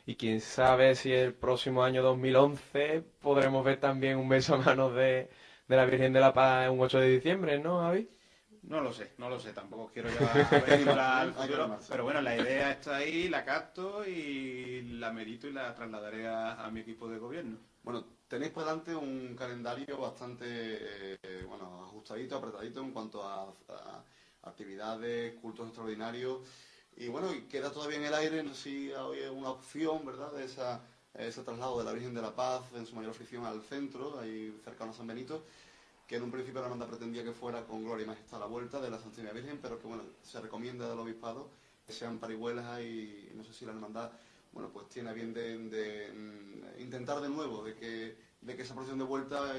Y quién sabe si el próximo año 2011 podremos ver también un beso a manos de, de la Virgen de la Paz un 8 de diciembre, ¿no, Javi? No lo sé, no lo sé, tampoco quiero llevar al futuro, pero bueno, la idea está ahí, la capto y la medito y la trasladaré a, a mi equipo de gobierno. Bueno, tenéis por delante un calendario bastante eh, bueno, ajustadito, apretadito en cuanto a, a actividades, cultos extraordinarios. Y bueno, y queda todavía en el aire, no sé si hay una opción, ¿verdad?, de esa, ese traslado de la Virgen de la Paz en su mayor afición al centro, ahí cercano a San Benito, que en un principio la hermandad pretendía que fuera con gloria y majestad a la vuelta de la Santísima Virgen, pero que bueno, se recomienda del obispado que sean parihuelas y no sé si la hermandad bueno, pues tiene bien de, mm, intentar de nuevo de que, de que esa procesión de vuelta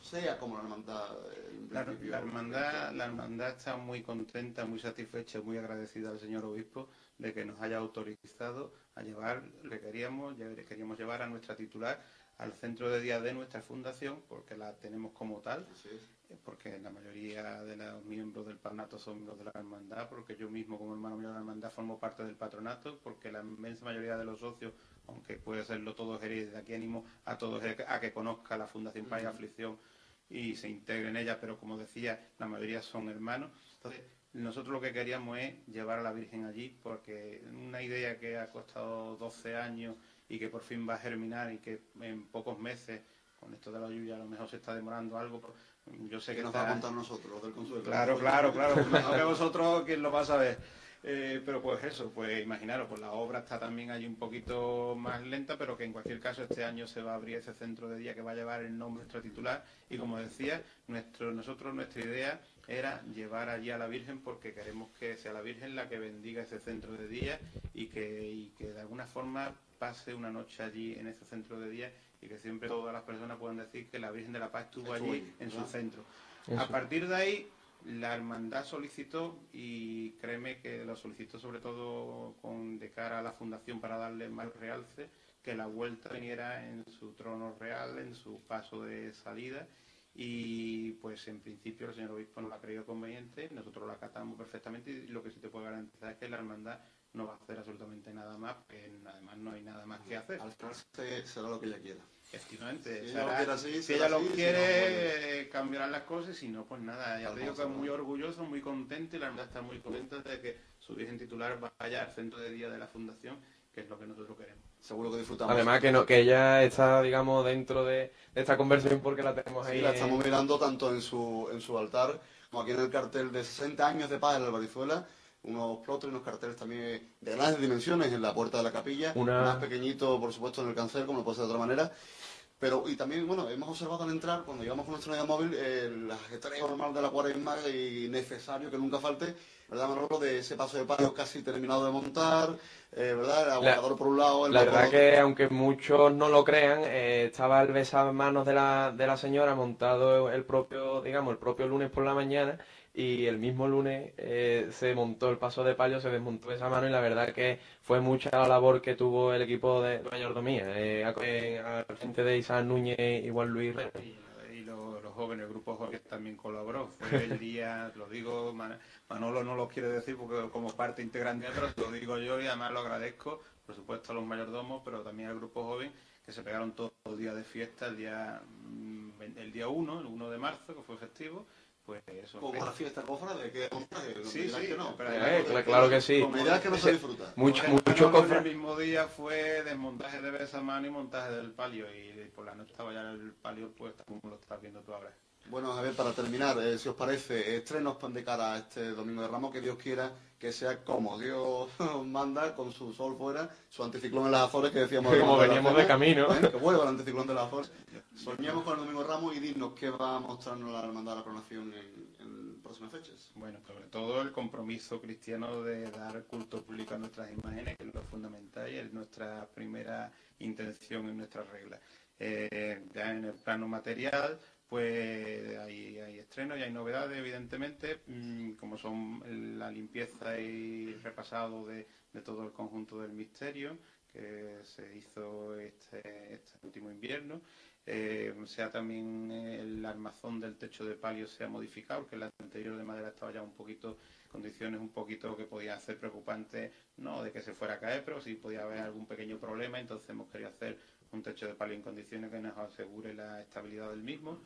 sea como la hermandad eh, en La, la hermandad, la hermandad está muy contenta, muy satisfecha, muy agradecida al señor obispo de que nos haya autorizado a llevar, le queríamos, lle- queríamos llevar a nuestra titular al centro de día de nuestra fundación, porque la tenemos como tal, porque la mayoría de los miembros del patronato son miembros de la hermandad, porque yo mismo como hermano mayor de la hermandad formo parte del patronato, porque la inmensa mayoría de los socios, aunque puede serlo todos Jerez, de aquí animo a todos a que conozca la Fundación Paz y Aflicción y se integre en ella, pero como decía, la mayoría son hermanos. Entonces, nosotros lo que queríamos es llevar a la Virgen allí, porque una idea que ha costado 12 años y que por fin va a germinar y que en pocos meses, con esto de la lluvia, a lo mejor se está demorando algo. Yo sé que que nos está- va a contar nosotros, los del Consuelo. Claro, claro, claro. Mejor que vosotros, ¿quién lo va a saber? Eh, pero pues eso, pues imaginaros, pues la obra está también allí un poquito más lenta, pero que en cualquier caso este año se va a abrir ese centro de día que va a llevar el nombre de nuestro titular y como decía, nuestro, nosotros nuestra idea era llevar allí a la Virgen porque queremos que sea la Virgen la que bendiga ese centro de día y que, y que de alguna forma pase una noche allí en ese centro de día y que siempre todas las personas puedan decir que la Virgen de la Paz estuvo allí en su centro. Eso. A partir de ahí, la hermandad solicitó, y créeme que lo solicitó sobre todo con, de cara a la fundación para darle más realce, que la vuelta viniera en su trono real, en su paso de salida, y pues en principio el señor obispo nos la ha creído conveniente, nosotros la acatamos perfectamente, y lo que sí te puedo garantizar es que la hermandad no va a hacer absolutamente nada más, porque además no hay nada más que hacer. Al final se- será lo que ella quiera. Efectivamente, Si será- ella lo quiere así, si será ella lo así, si no, quiere, eh, cambiarán las cosas, y si no, pues nada, ya te digo que muy orgulloso, muy contento, y la verdad está muy contenta de que su virgen titular vaya al centro de día de la fundación, que es lo que nosotros queremos. Seguro que disfrutamos. Además que no, que ella está, digamos, dentro de, de esta conversación porque la tenemos ahí. Sí, la estamos mirando tanto en su, en su altar como aquí en el cartel de 60 años de paz en la Albarizuela. Unos plotos y unos carteles también de grandes dimensiones en la puerta de la capilla. Una- Más pequeñito, por supuesto, en el cancel, como no puede ser de otra manera. Pero, y también, bueno, hemos observado al entrar, cuando llegamos con nuestra unidad móvil, el ajetreo normal de la cuaresma y necesario que nunca falte, ¿verdad, Manolo? De ese paso de palio casi terminado de montar, eh, ¿verdad? El aguantador por un lado, el La verdad otro. que, aunque muchos no lo crean, eh, estaba el besamanos de la, de la señora montado el propio, digamos, el propio lunes por la mañana y el mismo lunes eh, se montó el paso de palio, se desmontó esa mano y la verdad que fue mucha la labor que tuvo el equipo de mayordomía, eh, a- eh, al frente de Isaac Núñez y Juan Luis Reyes. y lo- los jóvenes, el grupo joven también colaboró. Fue el día, lo digo, Ma- Manolo no lo quiere decir porque como parte integrante, pero lo digo yo y además lo agradezco, por supuesto a los mayordomos, pero también al grupo joven que se pegaron todo el día de fiesta, el día mm, el día 1, el 1 de marzo, que fue festivo, pues eso. Como la fiesta que montaje, no me Sí, sí, que no. pero Eh, además- cla- claro que sí. Como dirás que no se disfruta. Mucho, mucho cofra- El mismo día fue desmontaje de besamano y montaje del palio y por la noche estaba ya el palio pues como lo estás viendo tú ahora. Bueno, a ver, para terminar, eh, si os parece, estrenos de cara a este Domingo de Ramos, que Dios quiera que sea como Dios manda, con su sol fuera, su anticiclón en las Azores, que decíamos... Como de veníamos de camino. ¿eh? Que vuelva el anticiclón de las Azores. Soñemos con el Domingo de Ramos y dinos qué va a mostrarnos la Hermandad de la Coronación en, en próximas fechas? Bueno, sobre todo el compromiso cristiano de dar culto público a nuestras imágenes, que es lo fundamental y es nuestra primera intención en nuestras reglas. Eh, ya en el plano material, pues hay, estrenos y hay novedades, evidentemente, mm, como son la limpieza y repasado de, todo el conjunto del misterio que se hizo este, este último invierno. Eh, sea también el armazón del techo de palio se ha modificado, porque el anterior de madera estaba ya un poquito, condiciones un poquito que podían ser preocupantes, no de que se fuera a caer, pero sí podía haber algún pequeño problema, entonces hemos querido hacer un techo de palio en condiciones que nos asegure la estabilidad del mismo.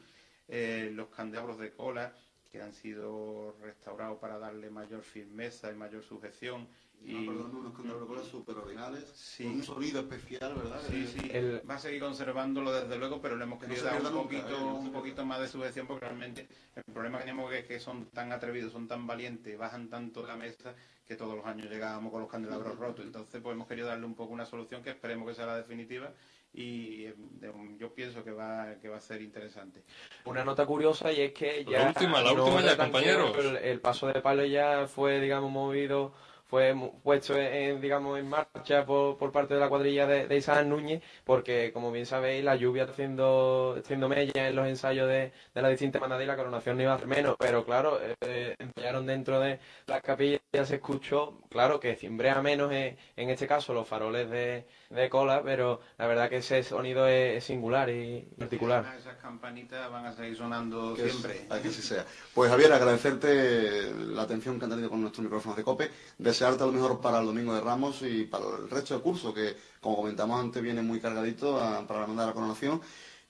Eh, los candelabros de cola que han sido restaurados para darle mayor firmeza y mayor sujeción. Y... Y, unos candelabros de cola súper originales, Sí. con un sonido especial, ¿verdad? Sí, sí. Va a seguir conservándolo desde luego, pero le hemos no querido dar un nunca, poquito, ¿eh? No un poquito más de sujeción porque realmente el problema que tenemos es que son tan atrevidos, son tan valientes, bajan tanto la mesa que todos los años llegábamos con los candelabros rotos. Entonces, pues hemos querido darle un poco una solución que esperemos que sea la definitiva y eh, de- yo pienso que va, que va a ser interesante. Una nota curiosa y es que La ya... última, la no última ya, compañeros. El, el paso de palo ya fue, digamos, movido, fue mu- puesto en, digamos, en marcha por, por parte de la cuadrilla de, de Isaac Núñez, porque, como bien sabéis, la lluvia está haciendo, haciendo mella en los ensayos de, de las distintas hermandades y la coronación no iba a hacer menos, pero claro, eh, ensayaron dentro de las capillas, ya se escuchó, claro, que cimbrea menos en, en este caso los faroles de, de cola, pero la verdad que ese sonido es, es singular y particular. Esas campanitas van a seguir sonando Que siempre. es- a que así sea. Pues Javier, agradecerte la atención que han tenido con nuestros micrófonos de COPE, desearte lo mejor para el Domingo de Ramos y para el resto del curso, que como comentamos antes viene muy cargadito a- para la mandar la coronación.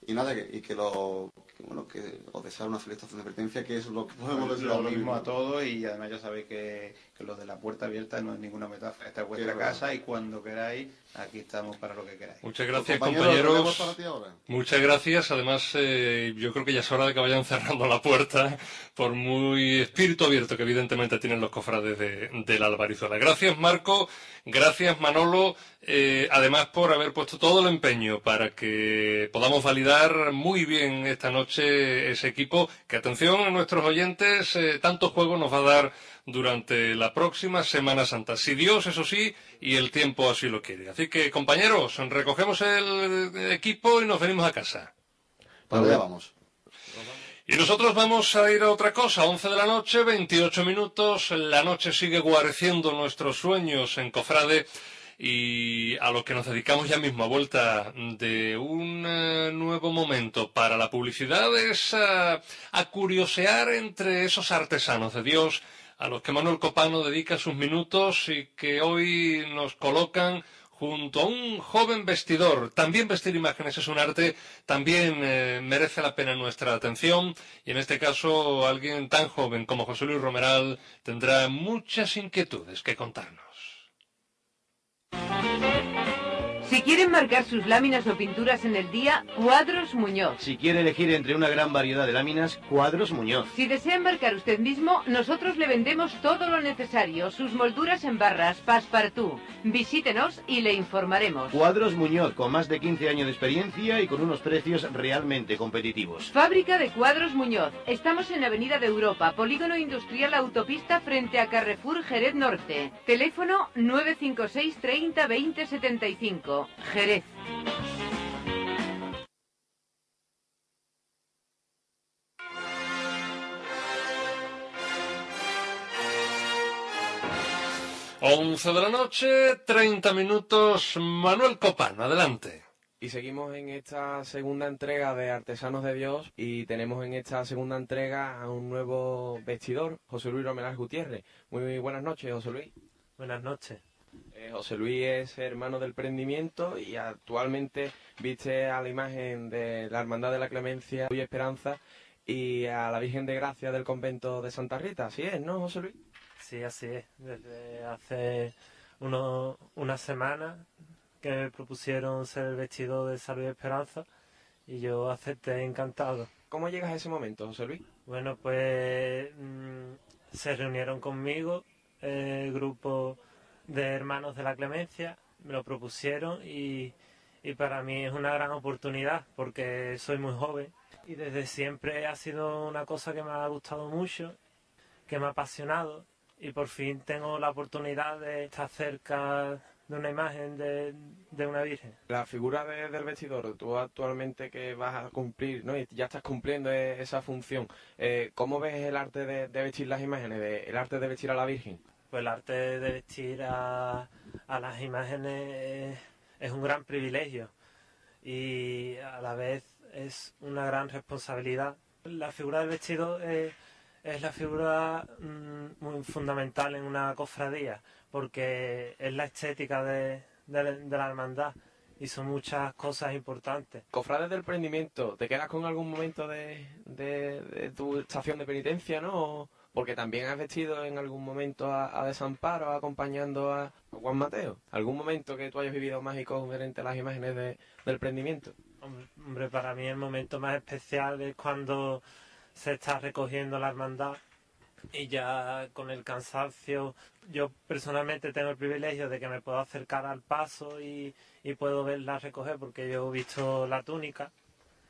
Y nada, que, y que lo que, bueno, que os desear una feliz estación de advertencia, que es lo que podemos Pues decir lo mismo a todos y además ya sabéis que, que lo de la puerta abierta no es ninguna metáfora. Esta es vuestra Qué verdad. casa y cuando queráis, aquí estamos para lo que queráis. Muchas gracias, Compañero, compañeros. Muchas gracias. Además, eh, yo creo que ya es hora de que vayan cerrando la puerta, por muy espíritu abierto que evidentemente tienen los cofrades de, de la Albarizuela. Gracias, Marco. Gracias, Manolo. eh, además, por haber puesto todo el empeño para que podamos validar muy bien esta noche ese equipo. Que atención a nuestros oyentes, eh, tanto juego nos va a dar durante la próxima Semana Santa. Si Dios, eso sí, y el tiempo así lo quiere. Así que, compañeros, recogemos el equipo y nos venimos a casa. Para allá vamos. Y nosotros vamos a ir a otra cosa, 11 de la noche, 28 minutos, la noche sigue guareciendo nuestros sueños en Cofrade y a lo que nos dedicamos ya mismo a vuelta de un eh, nuevo momento para la publicidad es a, a curiosear entre esos artesanos de Dios a los que Manuel Copano dedica sus minutos y que hoy nos colocan junto a un joven vestidor. También vestir imágenes es un arte, también eh, merece la pena nuestra atención y en este caso alguien tan joven como José Luis Romeral tendrá muchas inquietudes que contarnos. Quieren marcar sus láminas o pinturas en el día, Cuadros Muñoz. Si quiere elegir entre una gran variedad de láminas, Cuadros Muñoz. Si desea embarcar usted mismo, nosotros le vendemos todo lo necesario, sus molduras en barras, passepartout. Visítenos y le informaremos. Cuadros Muñoz, con más de 15 años de experiencia y con unos precios realmente competitivos. Fábrica de Cuadros Muñoz. Estamos en Avenida de Europa, Polígono Industrial Autopista frente a Carrefour Jerez Norte. Teléfono 956 30 20 75. Jerez. Once de la noche, 30 minutos, Manuel Copano, adelante. Y seguimos en esta segunda entrega de Artesanos de Dios y tenemos en esta segunda entrega a un nuevo vestidor, José Luis Romeral Gutiérrez. Muy buenas noches, José Luis. Buenas noches. Eh, José Luis es hermano del prendimiento y actualmente viste a la imagen de la Hermandad de la Clemencia y Esperanza y a la Virgen de Gracia del convento de Santa Rita. Así es, ¿no, José Luis? Sí, así es. Desde hace uno, una semana que me propusieron ser el vestido de Salud y Esperanza y yo acepté encantado. ¿Cómo llegas a ese momento, José Luis? Bueno, pues mm, se reunieron conmigo el grupo de hermanos de la Clemencia, me lo propusieron y, y para mí es una gran oportunidad porque soy muy joven y desde siempre ha sido una cosa que me ha gustado mucho que me ha apasionado y por fin tengo la oportunidad de estar cerca de una imagen de, de una virgen. La figura de- del vestidor, tú actualmente que vas a cumplir, ¿no? Ya estás cumpliendo e- esa función. eh, ¿Cómo ves el arte de, de vestir las imágenes, el arte de vestir a la Virgen? Pues el arte de vestir a, a las imágenes es, un gran privilegio y a la vez es una gran responsabilidad. La figura del vestido es, la figura mm, muy fundamental en una cofradía porque es la estética de, de la- hermandad y son muchas cosas importantes. Cofrades del prendimiento, ¿te quedas con algún momento de, de- tu estación de penitencia, no? Porque también has vestido en algún momento a, a Desamparo acompañando a Juan Mateo. ¿Algún momento que tú hayas vivido mágico frente a las imágenes de- del prendimiento? Hombre, hombre, para mí el momento más especial es cuando se está recogiendo la hermandad y ya con el cansancio, yo personalmente tengo el privilegio de que me puedo acercar al paso y, y puedo verla recoger porque yo he visto la túnica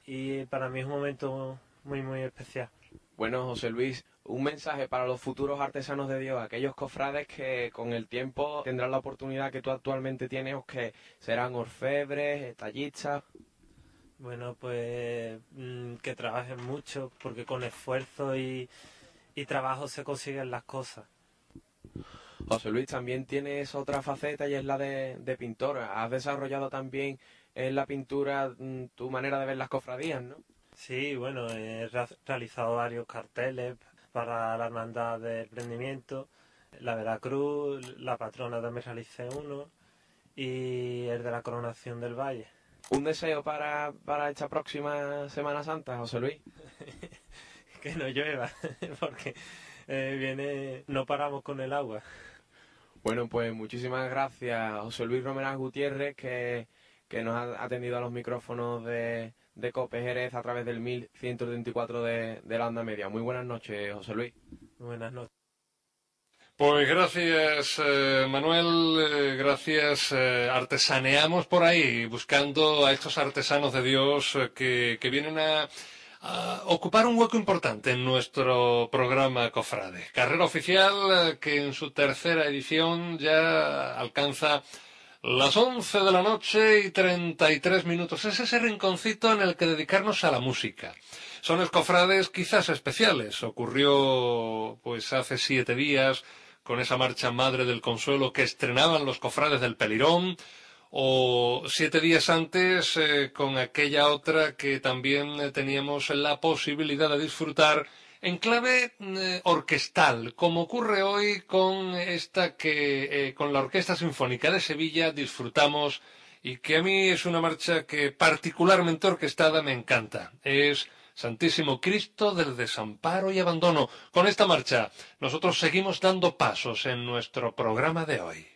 y para mí es un momento muy, muy especial. Bueno, José Luis, un mensaje para los futuros artesanos de Dios, aquellos cofrades que con el tiempo tendrán la oportunidad que tú actualmente tienes, o que serán orfebres, tallistas. Bueno, pues mm, que trabajen mucho porque con esfuerzo y, y trabajo se consiguen las cosas. José Luis, también tienes otra faceta y es la de, de pintor. Has desarrollado también en la pintura mm, tu manera de ver las cofradías, ¿no? Sí, bueno, he realizado varios carteles para la Hermandad del Prendimiento, la Veracruz, la patrona también realicé uno y el de la Coronación del Valle. ¿Un deseo para, para esta próxima Semana Santa, José Luis? que no llueva, porque eh, viene, no paramos con el agua. Bueno, pues muchísimas gracias, José Luis Romeral Gutiérrez, que, que nos ha atendido a los micrófonos de, de COPE Jerez a través del 1134 de, de la onda media. Muy buenas noches, José Luis. Buenas noches. Pues gracias, eh, Manuel, eh, gracias. eh, artesaneamos por ahí buscando a estos artesanos de Dios eh, que, que vienen a, a ocupar un hueco importante en nuestro programa Cofrade. Carrera oficial eh, que en su tercera edición ya alcanza las 11 de la noche y 33 minutos. Es ese rinconcito en el que dedicarnos a la música. Son escofrades quizás especiales. Ocurrió pues hace siete días con esa marcha Madre del Consuelo que estrenaban los cofrades del Pelirón, o siete días antes eh, con aquella otra que también eh, teníamos la posibilidad de disfrutar en clave eh, orquestal, como ocurre hoy con esta que eh, con la Orquesta Sinfónica de Sevilla disfrutamos y que a mí es una marcha que particularmente orquestada me encanta. Es Santísimo Cristo del desamparo y abandono. Con esta marcha nosotros seguimos dando pasos en nuestro programa de hoy.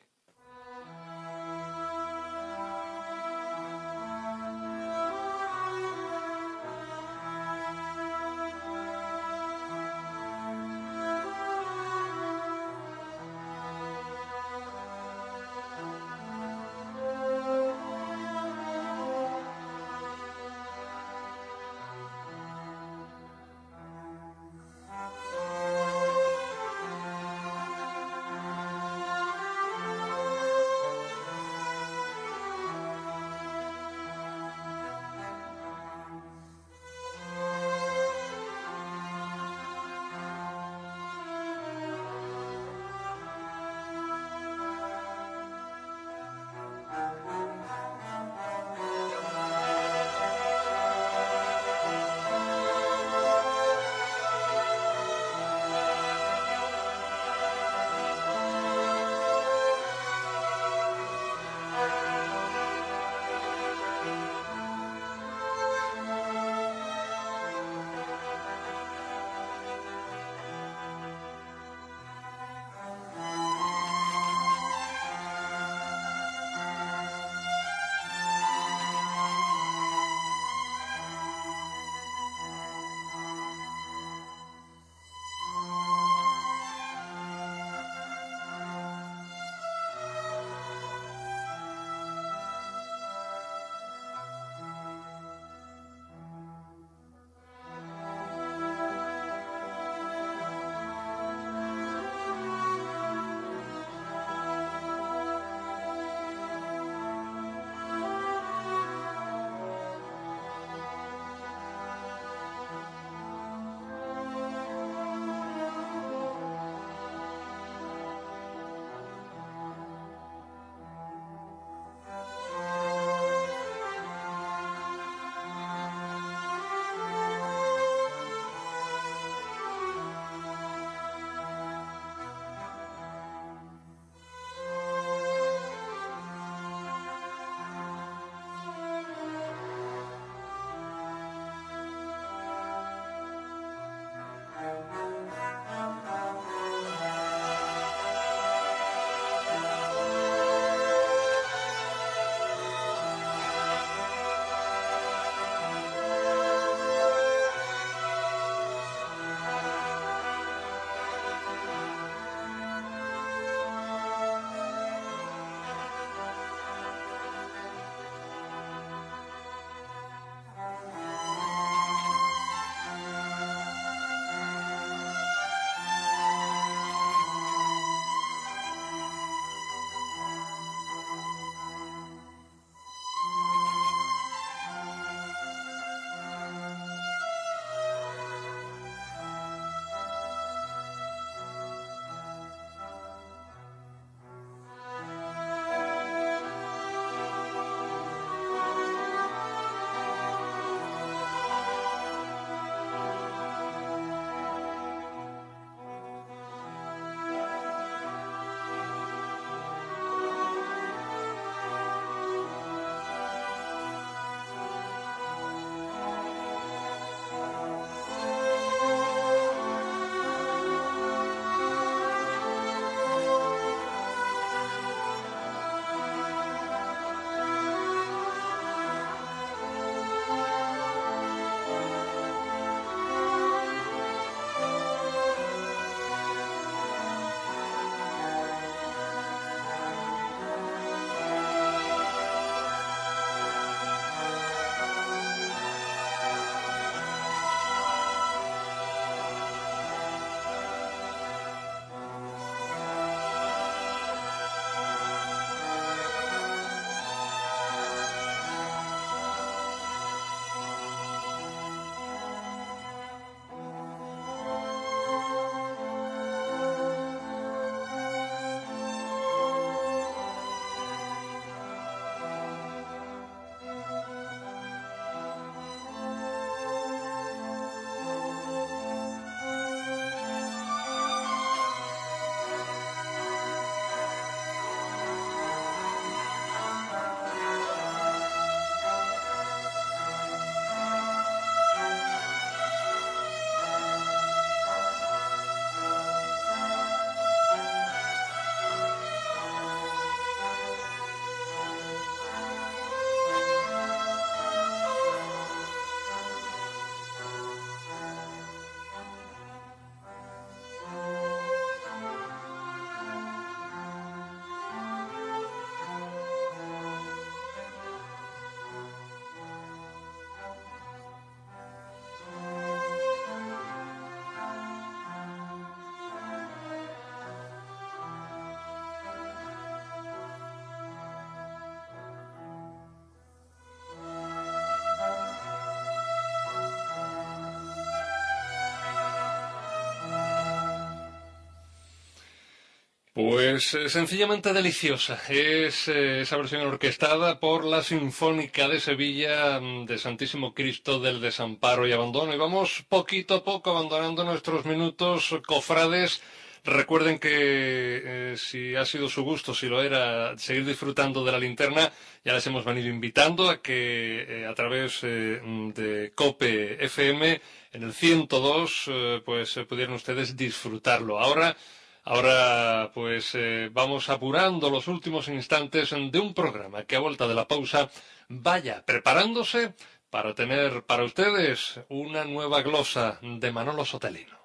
Pues eh, sencillamente deliciosa. Es eh, esa versión orquestada por la Sinfónica de Sevilla mm, de Santísimo Cristo del Desamparo y Abandono. Y vamos poquito a poco abandonando nuestros minutos cofrades. Recuerden que eh, si ha sido su gusto, si lo era, seguir disfrutando de la linterna, ya les hemos venido invitando a que a través de COPE FM en el 102, pues pudieran ustedes disfrutarlo. Ahora Ahora, pues eh, vamos apurando los últimos instantes de un programa que a vuelta de la pausa vaya preparándose para tener para ustedes una nueva glosa de Manolo Sotelino.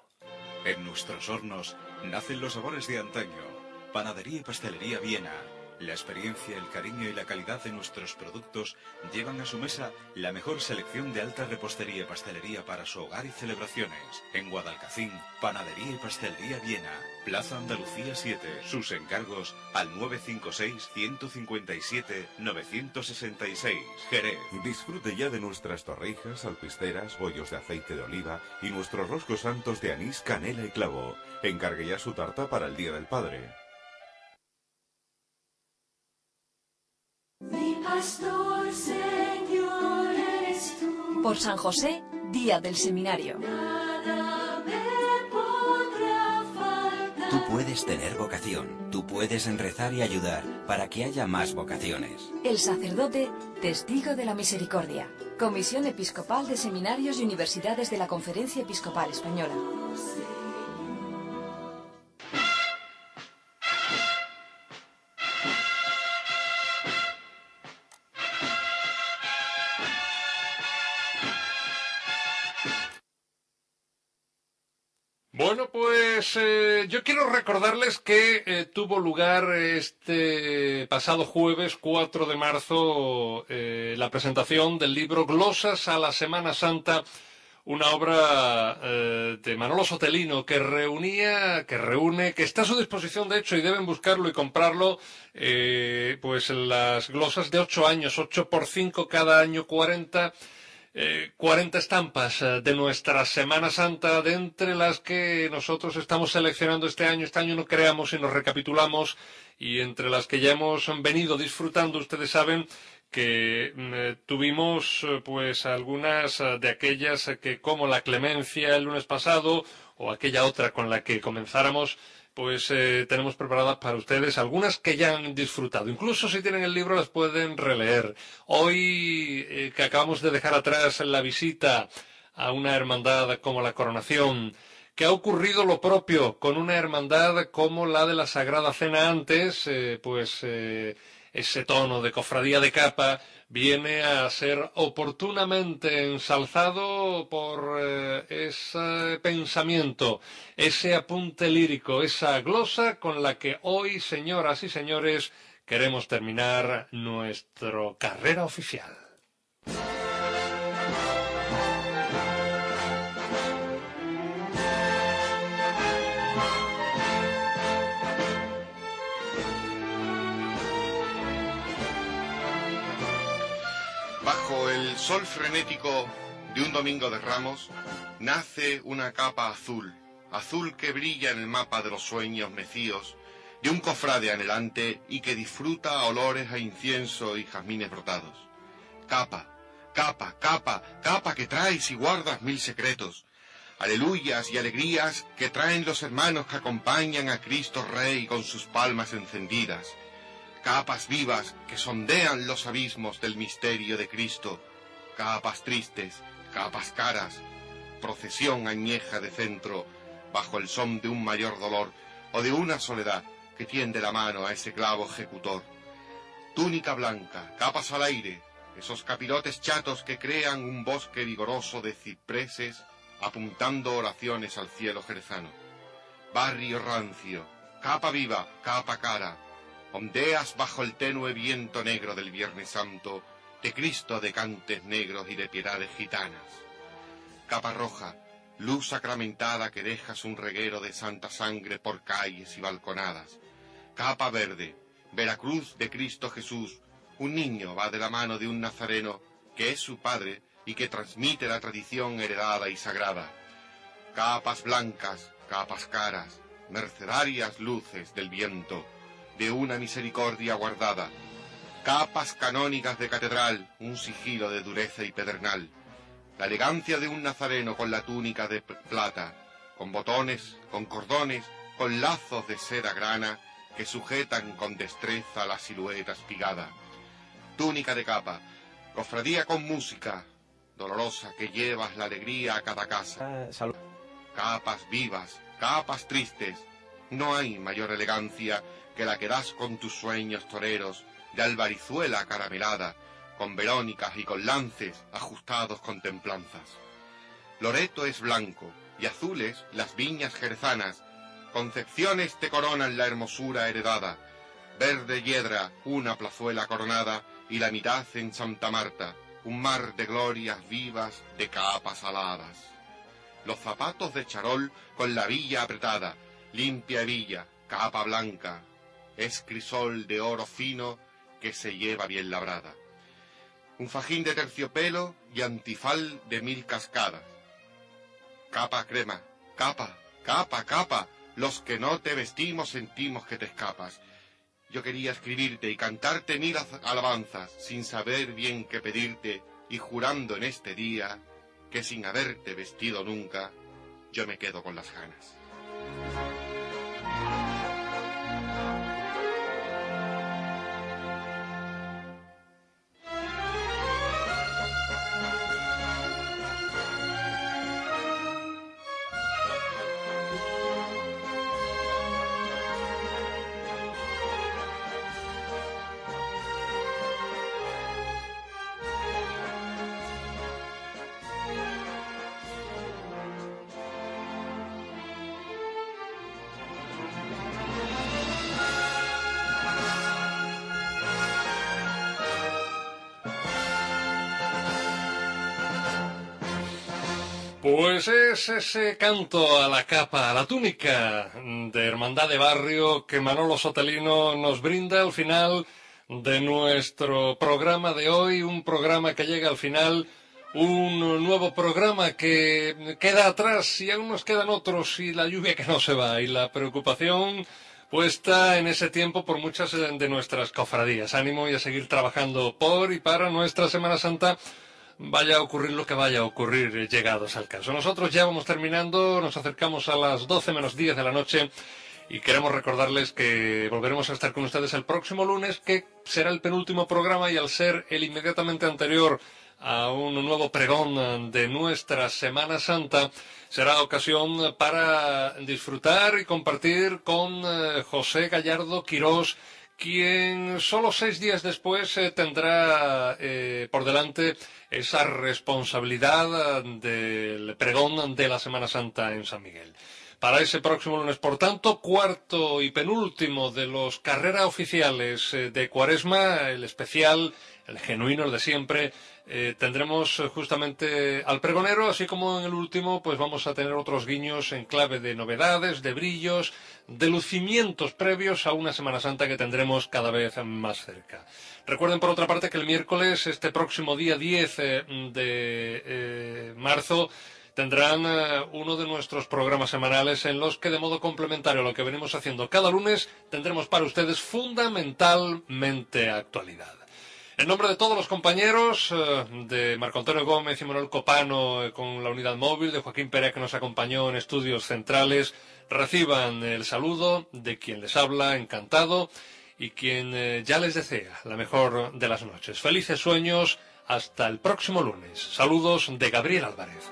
En nuestros hornos nacen los sabores de antaño. Panadería y pastelería Viena la experiencia, el cariño y la calidad de nuestros productos llevan a su mesa la mejor selección de alta repostería y pastelería para su hogar y celebraciones. En Guadalcacín, Panadería y Pastelería Viena, Plaza Andalucía 7. Sus encargos al 956-157-966. Jerez. Disfrute ya de nuestras torrijas, alpisteras, bollos de aceite de oliva y nuestros roscos santos de anís, canela y clavo. Encargue ya su tarta para el Día del Padre. Mi pastor, Señor, eres tú. Por San José, Día del Seminario. Nada me podrá faltar. Tú puedes tener vocación, tú puedes rezar y ayudar para que haya más vocaciones. El sacerdote, testigo de la misericordia. Comisión Episcopal de Seminarios y Universidades de la Conferencia Episcopal Española. Quiero recordarles que eh, tuvo lugar este pasado jueves 4 de marzo eh, la presentación del libro Glosas a la Semana Santa, una obra de Manolo Sotelino que reunía, que reúne, que está a su disposición de hecho y deben buscarlo y comprarlo, pues las glosas de ocho años, ocho por cinco cada año 40 eh, 40 estampas eh, de nuestra Semana Santa, de entre las que nosotros estamos seleccionando este año. Este año no creamos y nos recapitulamos y entre las que ya hemos venido disfrutando, ustedes saben que mm, eh, tuvimos eh, pues algunas de aquellas que como la clemencia el lunes pasado o aquella otra con la que comenzáramos pues eh, tenemos preparadas para ustedes algunas que ya han disfrutado. Incluso si tienen el libro las pueden releer. Hoy eh, que acabamos de dejar atrás la visita a una hermandad como la Coronación, que ha ocurrido lo propio con una hermandad como la de la Sagrada Cena antes, eh, pues ese tono de cofradía de capa viene a ser oportunamente ensalzado por eh, ese pensamiento, ese apunte lírico, esa glosa con la que hoy, señoras y señores, queremos terminar nuestra carrera oficial. El sol frenético de un domingo de ramos, nace una capa azul, azul que brilla en el mapa de los sueños mecíos, de un cofrade anhelante y que disfruta olores a incienso y jazmines brotados. Capa, capa, capa, capa que traes y guardas mil secretos. Aleluyas y alegrías que traen los hermanos que acompañan a Cristo Rey con sus palmas encendidas capas vivas que sondean los abismos del misterio de Cristo, capas tristes, capas caras, procesión añeja de centro, bajo el son de un mayor dolor o de una soledad que tiende la mano a ese clavo ejecutor. Túnica blanca, capas al aire, esos capirotes chatos que crean un bosque vigoroso de cipreses apuntando oraciones al cielo jerezano. Barrio rancio, capa viva, capa cara, ondeas bajo el tenue viento negro del Viernes Santo, de Cristo de cantes negros y de piedades gitanas. Capa roja, luz sacramentada que dejas un reguero de santa sangre por calles y balconadas. Capa verde, Veracruz de Cristo Jesús, un niño va de la mano de un nazareno que es su padre y que transmite la tradición heredada y sagrada. Capas blancas, capas caras, mercedarias luces del viento, de una misericordia guardada, capas canónicas de catedral, un sigilo de dureza y pedernal, la elegancia de un nazareno con la túnica de plata, con botones, con cordones, con lazos de seda grana que sujetan con destreza la silueta espigada, túnica de capa, cofradía con música, dolorosa que llevas la alegría a cada casa. Capas vivas, capas tristes, no hay mayor elegancia que la que das con tus sueños toreros, de albarizuela caramelada, con verónicas y con lances ajustados con templanzas. Loreto es blanco y azules las viñas jerezanas, concepciones te coronan la hermosura heredada, verde hiedra una plazuela coronada y la mitad en Santa Marta, un mar de glorias vivas de capas aladas. Los zapatos de charol con la villa apretada, limpia hebilla, capa blanca, es crisol de oro fino que se lleva bien labrada. Un fajín de terciopelo y antifal de mil cascadas. Capa crema, capa, capa, capa, los que no te vestimos sentimos que te escapas. Yo quería escribirte y cantarte mil alabanzas, sin saber bien qué pedirte, y jurando en este día que sin haberte vestido nunca, yo me quedo con las ganas. Pues es ese canto a la capa, a la túnica de Hermandad de Barrio que Manolo Sotelino nos brinda al final de nuestro programa de hoy, un programa que llega al final, un nuevo programa que queda atrás y aún nos quedan otros y la lluvia que no se va y la preocupación puesta en ese tiempo por muchas de nuestras cofradías. Ánimo y a seguir trabajando por y para nuestra Semana Santa vaya a ocurrir lo que vaya a ocurrir eh, llegados al caso. Nosotros ya vamos terminando, nos acercamos a las 12 menos 10 de la noche y queremos recordarles que volveremos a estar con ustedes el próximo lunes, que será el penúltimo programa y al ser el inmediatamente anterior a un nuevo pregón de nuestra Semana Santa, será ocasión para disfrutar y compartir con eh, José Gallardo Quirós, quien solo seis días después eh, tendrá eh, por delante esa responsabilidad eh, del pregón de la Semana Santa en San Miguel. Para ese próximo lunes, por tanto, cuarto y penúltimo de los carreras oficiales eh, de Cuaresma, el especial, el genuino, el de siempre, eh, tendremos justamente al pregonero, así como en el último, pues vamos a tener otros guiños en clave de novedades, de brillos, de lucimientos previos a una Semana Santa que tendremos cada vez más cerca. Recuerden, por otra parte, que el miércoles, este próximo día 10 eh, de eh, marzo, tendrán eh, uno de nuestros programas semanales en los que, de modo complementario a lo que venimos haciendo cada lunes, tendremos para ustedes fundamentalmente actualidad. En nombre de todos los compañeros, de Marco Antonio Gómez y Manuel Copano con la unidad móvil, de Joaquín Pérez que nos acompañó en estudios centrales, reciban el saludo de quien les habla, encantado, y quien eh, ya les desea la mejor de las noches. Felices sueños, hasta el próximo lunes. Saludos de Gabriel Álvarez.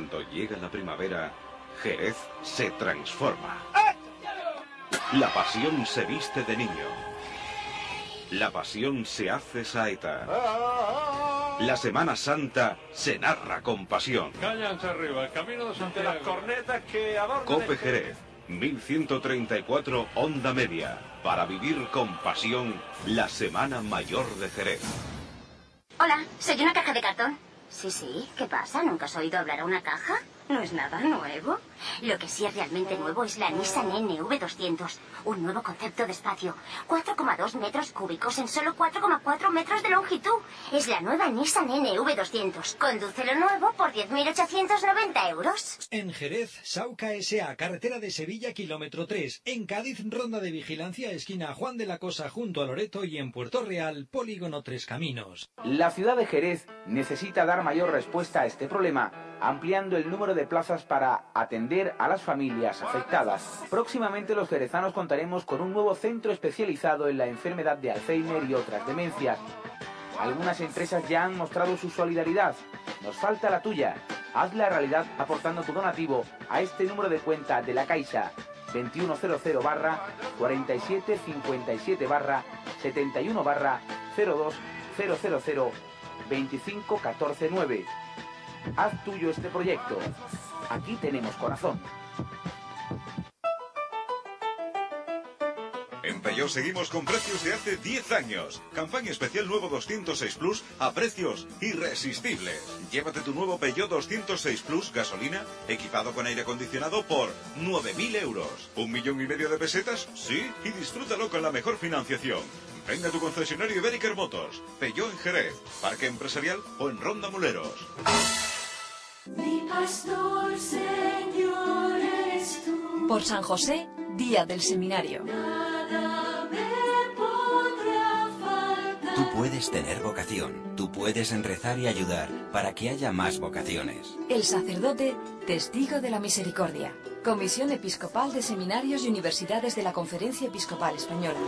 Cuando llega la primavera, Jerez se transforma. La pasión se viste de niño. La pasión se hace saeta. La Semana Santa se narra con pasión. Cállanse arriba, el camino de Santiago. las cornetas que adornan Cope Jerez, 1134 Onda Media. Para vivir con pasión la Semana Mayor de Jerez. Hola, soy una caja de cartón. Sí, sí, ¿qué pasa? ¿Nunca has oído hablar a una caja? No es nada nuevo. Lo que sí es realmente nuevo es la Nissan NV200, un nuevo concepto de espacio. 4,2 metros cúbicos en solo 4,4 metros de longitud. Es la nueva Nissan NV200. Conduce lo nuevo por 10.890 euros. En Jerez, Sauca S.A., carretera de Sevilla, kilómetro 3. En Cádiz, ronda de vigilancia, esquina Juan de la Cosa, junto a Loreto. Y en Puerto Real, polígono Tres Caminos. La ciudad de Jerez necesita dar mayor respuesta a este problema, ampliando el número de plazas para atender a las familias afectadas. Próximamente los jerezanos contaremos con un nuevo centro especializado en la enfermedad de Alzheimer y otras demencias. Algunas empresas ya han mostrado su solidaridad. Nos falta la tuya. Hazla realidad aportando tu donativo a este número de cuenta de la Caixa 2100 barra 4757 barra 71 barra 02 000 25 14 9. Haz tuyo este proyecto. Aquí tenemos corazón. En Peugeot seguimos con precios de hace 10 años. Campaña especial nuevo 206 Plus a precios irresistibles. Llévate tu nuevo Peugeot 206 Plus gasolina equipado con aire acondicionado por 9.000 euros. ¿Un millón y medio de pesetas? Sí, y disfrútalo con la mejor financiación. Venga a tu concesionario Iberiker Motors, Peugeot en Jerez, Parque Empresarial o en Ronda Muleros. Mi pastor, Señor, eres tú. Por San José, Día del Seminario. Nada me podrá faltar. Tú puedes tener vocación, tú puedes rezar y ayudar para que haya más vocaciones. El sacerdote, testigo de la misericordia. Comisión Episcopal de Seminarios y Universidades de la Conferencia Episcopal Española.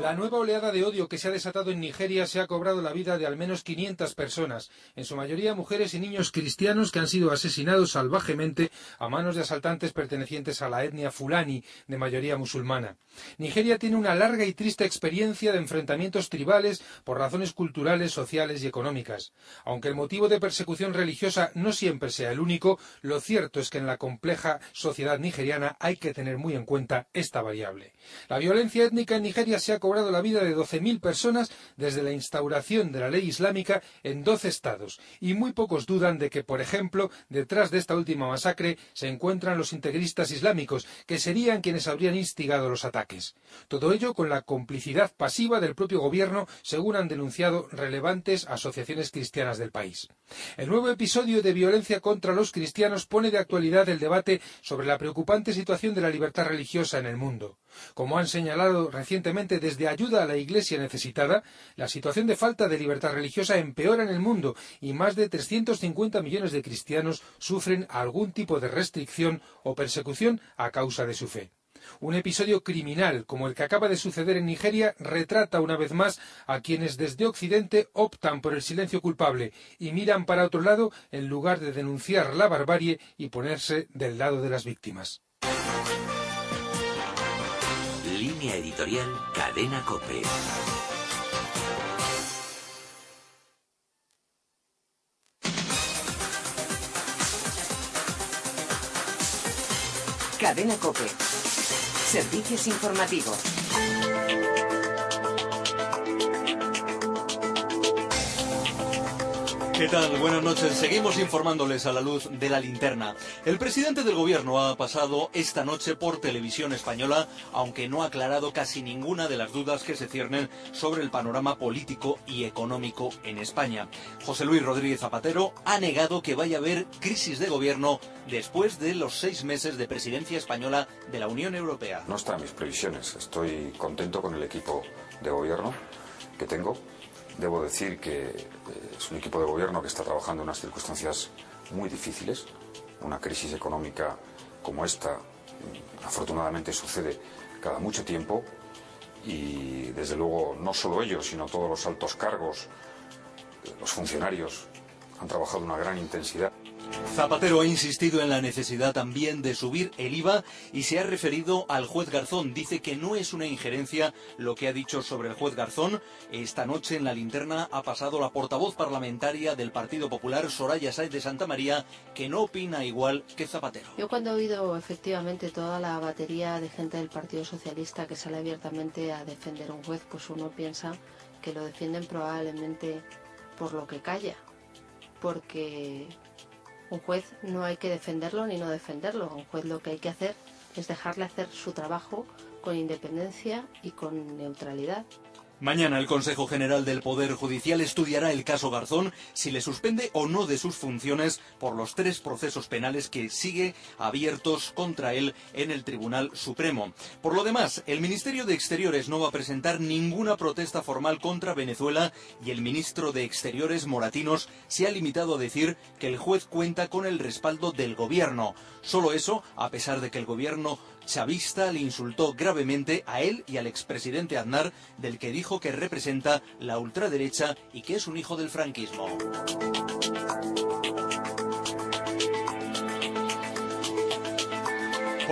La nueva oleada de odio que se ha desatado en Nigeria se ha cobrado la vida de al menos 500 personas, en su mayoría mujeres y niños cristianos que han sido asesinados salvajemente a manos de asaltantes pertenecientes a la etnia fulani, de mayoría musulmana. Nigeria tiene una larga y triste experiencia de enfrentamientos tribales por razones culturales, sociales y económicas. Aunque el motivo de persecución religiosa no siempre sea el único, lo cierto es que en la compleja sociedad nigeriana hay que tener muy en cuenta esta variable. La violencia étnica en Nigeria se ha cobrado la vida de 12.000 personas desde la instauración de la ley islámica en 12 estados, y muy pocos dudan de que, por ejemplo, detrás de esta última masacre se encuentran los integristas islámicos, que serían quienes habrían instigado los ataques. Todo ello con la complicidad pasiva del propio gobierno, según han denunciado relevantes asociaciones cristianas del país. El nuevo episodio de violencia contra los cristianos pone de actualidad el debate sobre la preocupante situación de la libertad religiosa en el mundo. Como han señalado recientemente desde Ayuda a la Iglesia Necesitada, la situación de falta de libertad religiosa empeora en el mundo y más de 350 millones de cristianos sufren algún tipo de restricción o persecución a causa de su fe. Un episodio criminal como el que acaba de suceder en Nigeria retrata una vez más a quienes desde Occidente optan por el silencio culpable y miran para otro lado en lugar de denunciar la barbarie y ponerse del lado de las víctimas. Línea editorial Cadena Cope. Cadena Cope. Servicios informativos. ¿Qué tal? Buenas noches. Seguimos informándoles a la luz de la linterna. El presidente del gobierno ha pasado esta noche por televisión española, aunque no ha aclarado casi ninguna de las dudas que se ciernen sobre el panorama político y económico en España. José Luis Rodríguez Zapatero ha negado que vaya a haber crisis de gobierno después de los seis meses de presidencia española de la Unión Europea. No están mis previsiones. Estoy contento con el equipo de gobierno que tengo. Debo decir que eh, es un equipo de gobierno que está trabajando en unas circunstancias muy difíciles. Una crisis económica como esta, mm, afortunadamente, sucede cada mucho tiempo y, desde luego, no solo ellos, sino todos los altos cargos, eh, los funcionarios han trabajado una gran intensidad. Zapatero ha insistido en la necesidad también de subir el IVA y se ha referido al juez Garzón. Dice que no es una injerencia lo que ha dicho sobre el juez Garzón. Esta noche en la linterna ha pasado la portavoz parlamentaria del Partido Popular, Soraya Sáez de Santa María, que no opina igual que Zapatero. Yo cuando he oído efectivamente toda la batería de gente del Partido Socialista que sale abiertamente a defender un juez, pues uno piensa que lo defienden probablemente por lo que calla. Porque un juez no hay que defenderlo ni no defenderlo. Un juez lo que hay que hacer es dejarle hacer su trabajo con independencia y con neutralidad. Mañana el Consejo General del Poder Judicial estudiará el caso Garzón si le suspende o no de sus funciones por los tres procesos penales que sigue abiertos contra él en el Tribunal Supremo. Por lo demás, el Ministerio de Exteriores no va a presentar ninguna protesta formal contra Venezuela y el ministro de Exteriores, Moratinos, se ha limitado a decir que el juez cuenta con el respaldo del gobierno. Solo eso, a pesar de que el gobierno chavista le insultó gravemente a él y al expresidente Aznar, del que dijo que representa la ultraderecha y que es un hijo del franquismo.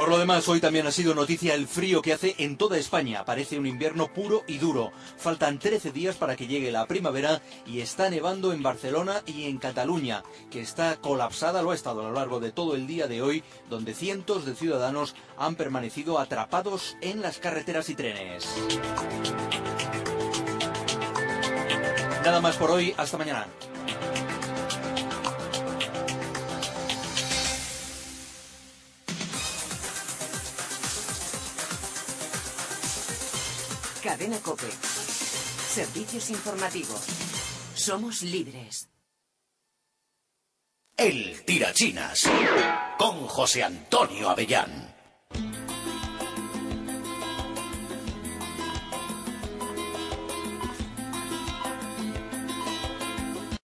Por lo demás, hoy también ha sido noticia el frío que hace en toda España. Parece un invierno puro y duro. Faltan 13 días para que llegue la primavera y está nevando en Barcelona y en Cataluña, que está colapsada, lo ha estado a lo largo de todo el día de hoy, donde cientos de ciudadanos han permanecido atrapados en las carreteras y trenes. Nada más por hoy, hasta mañana. Cadena Cope. Servicios informativos. Somos libres. El Tirachinas con José Antonio Avellán.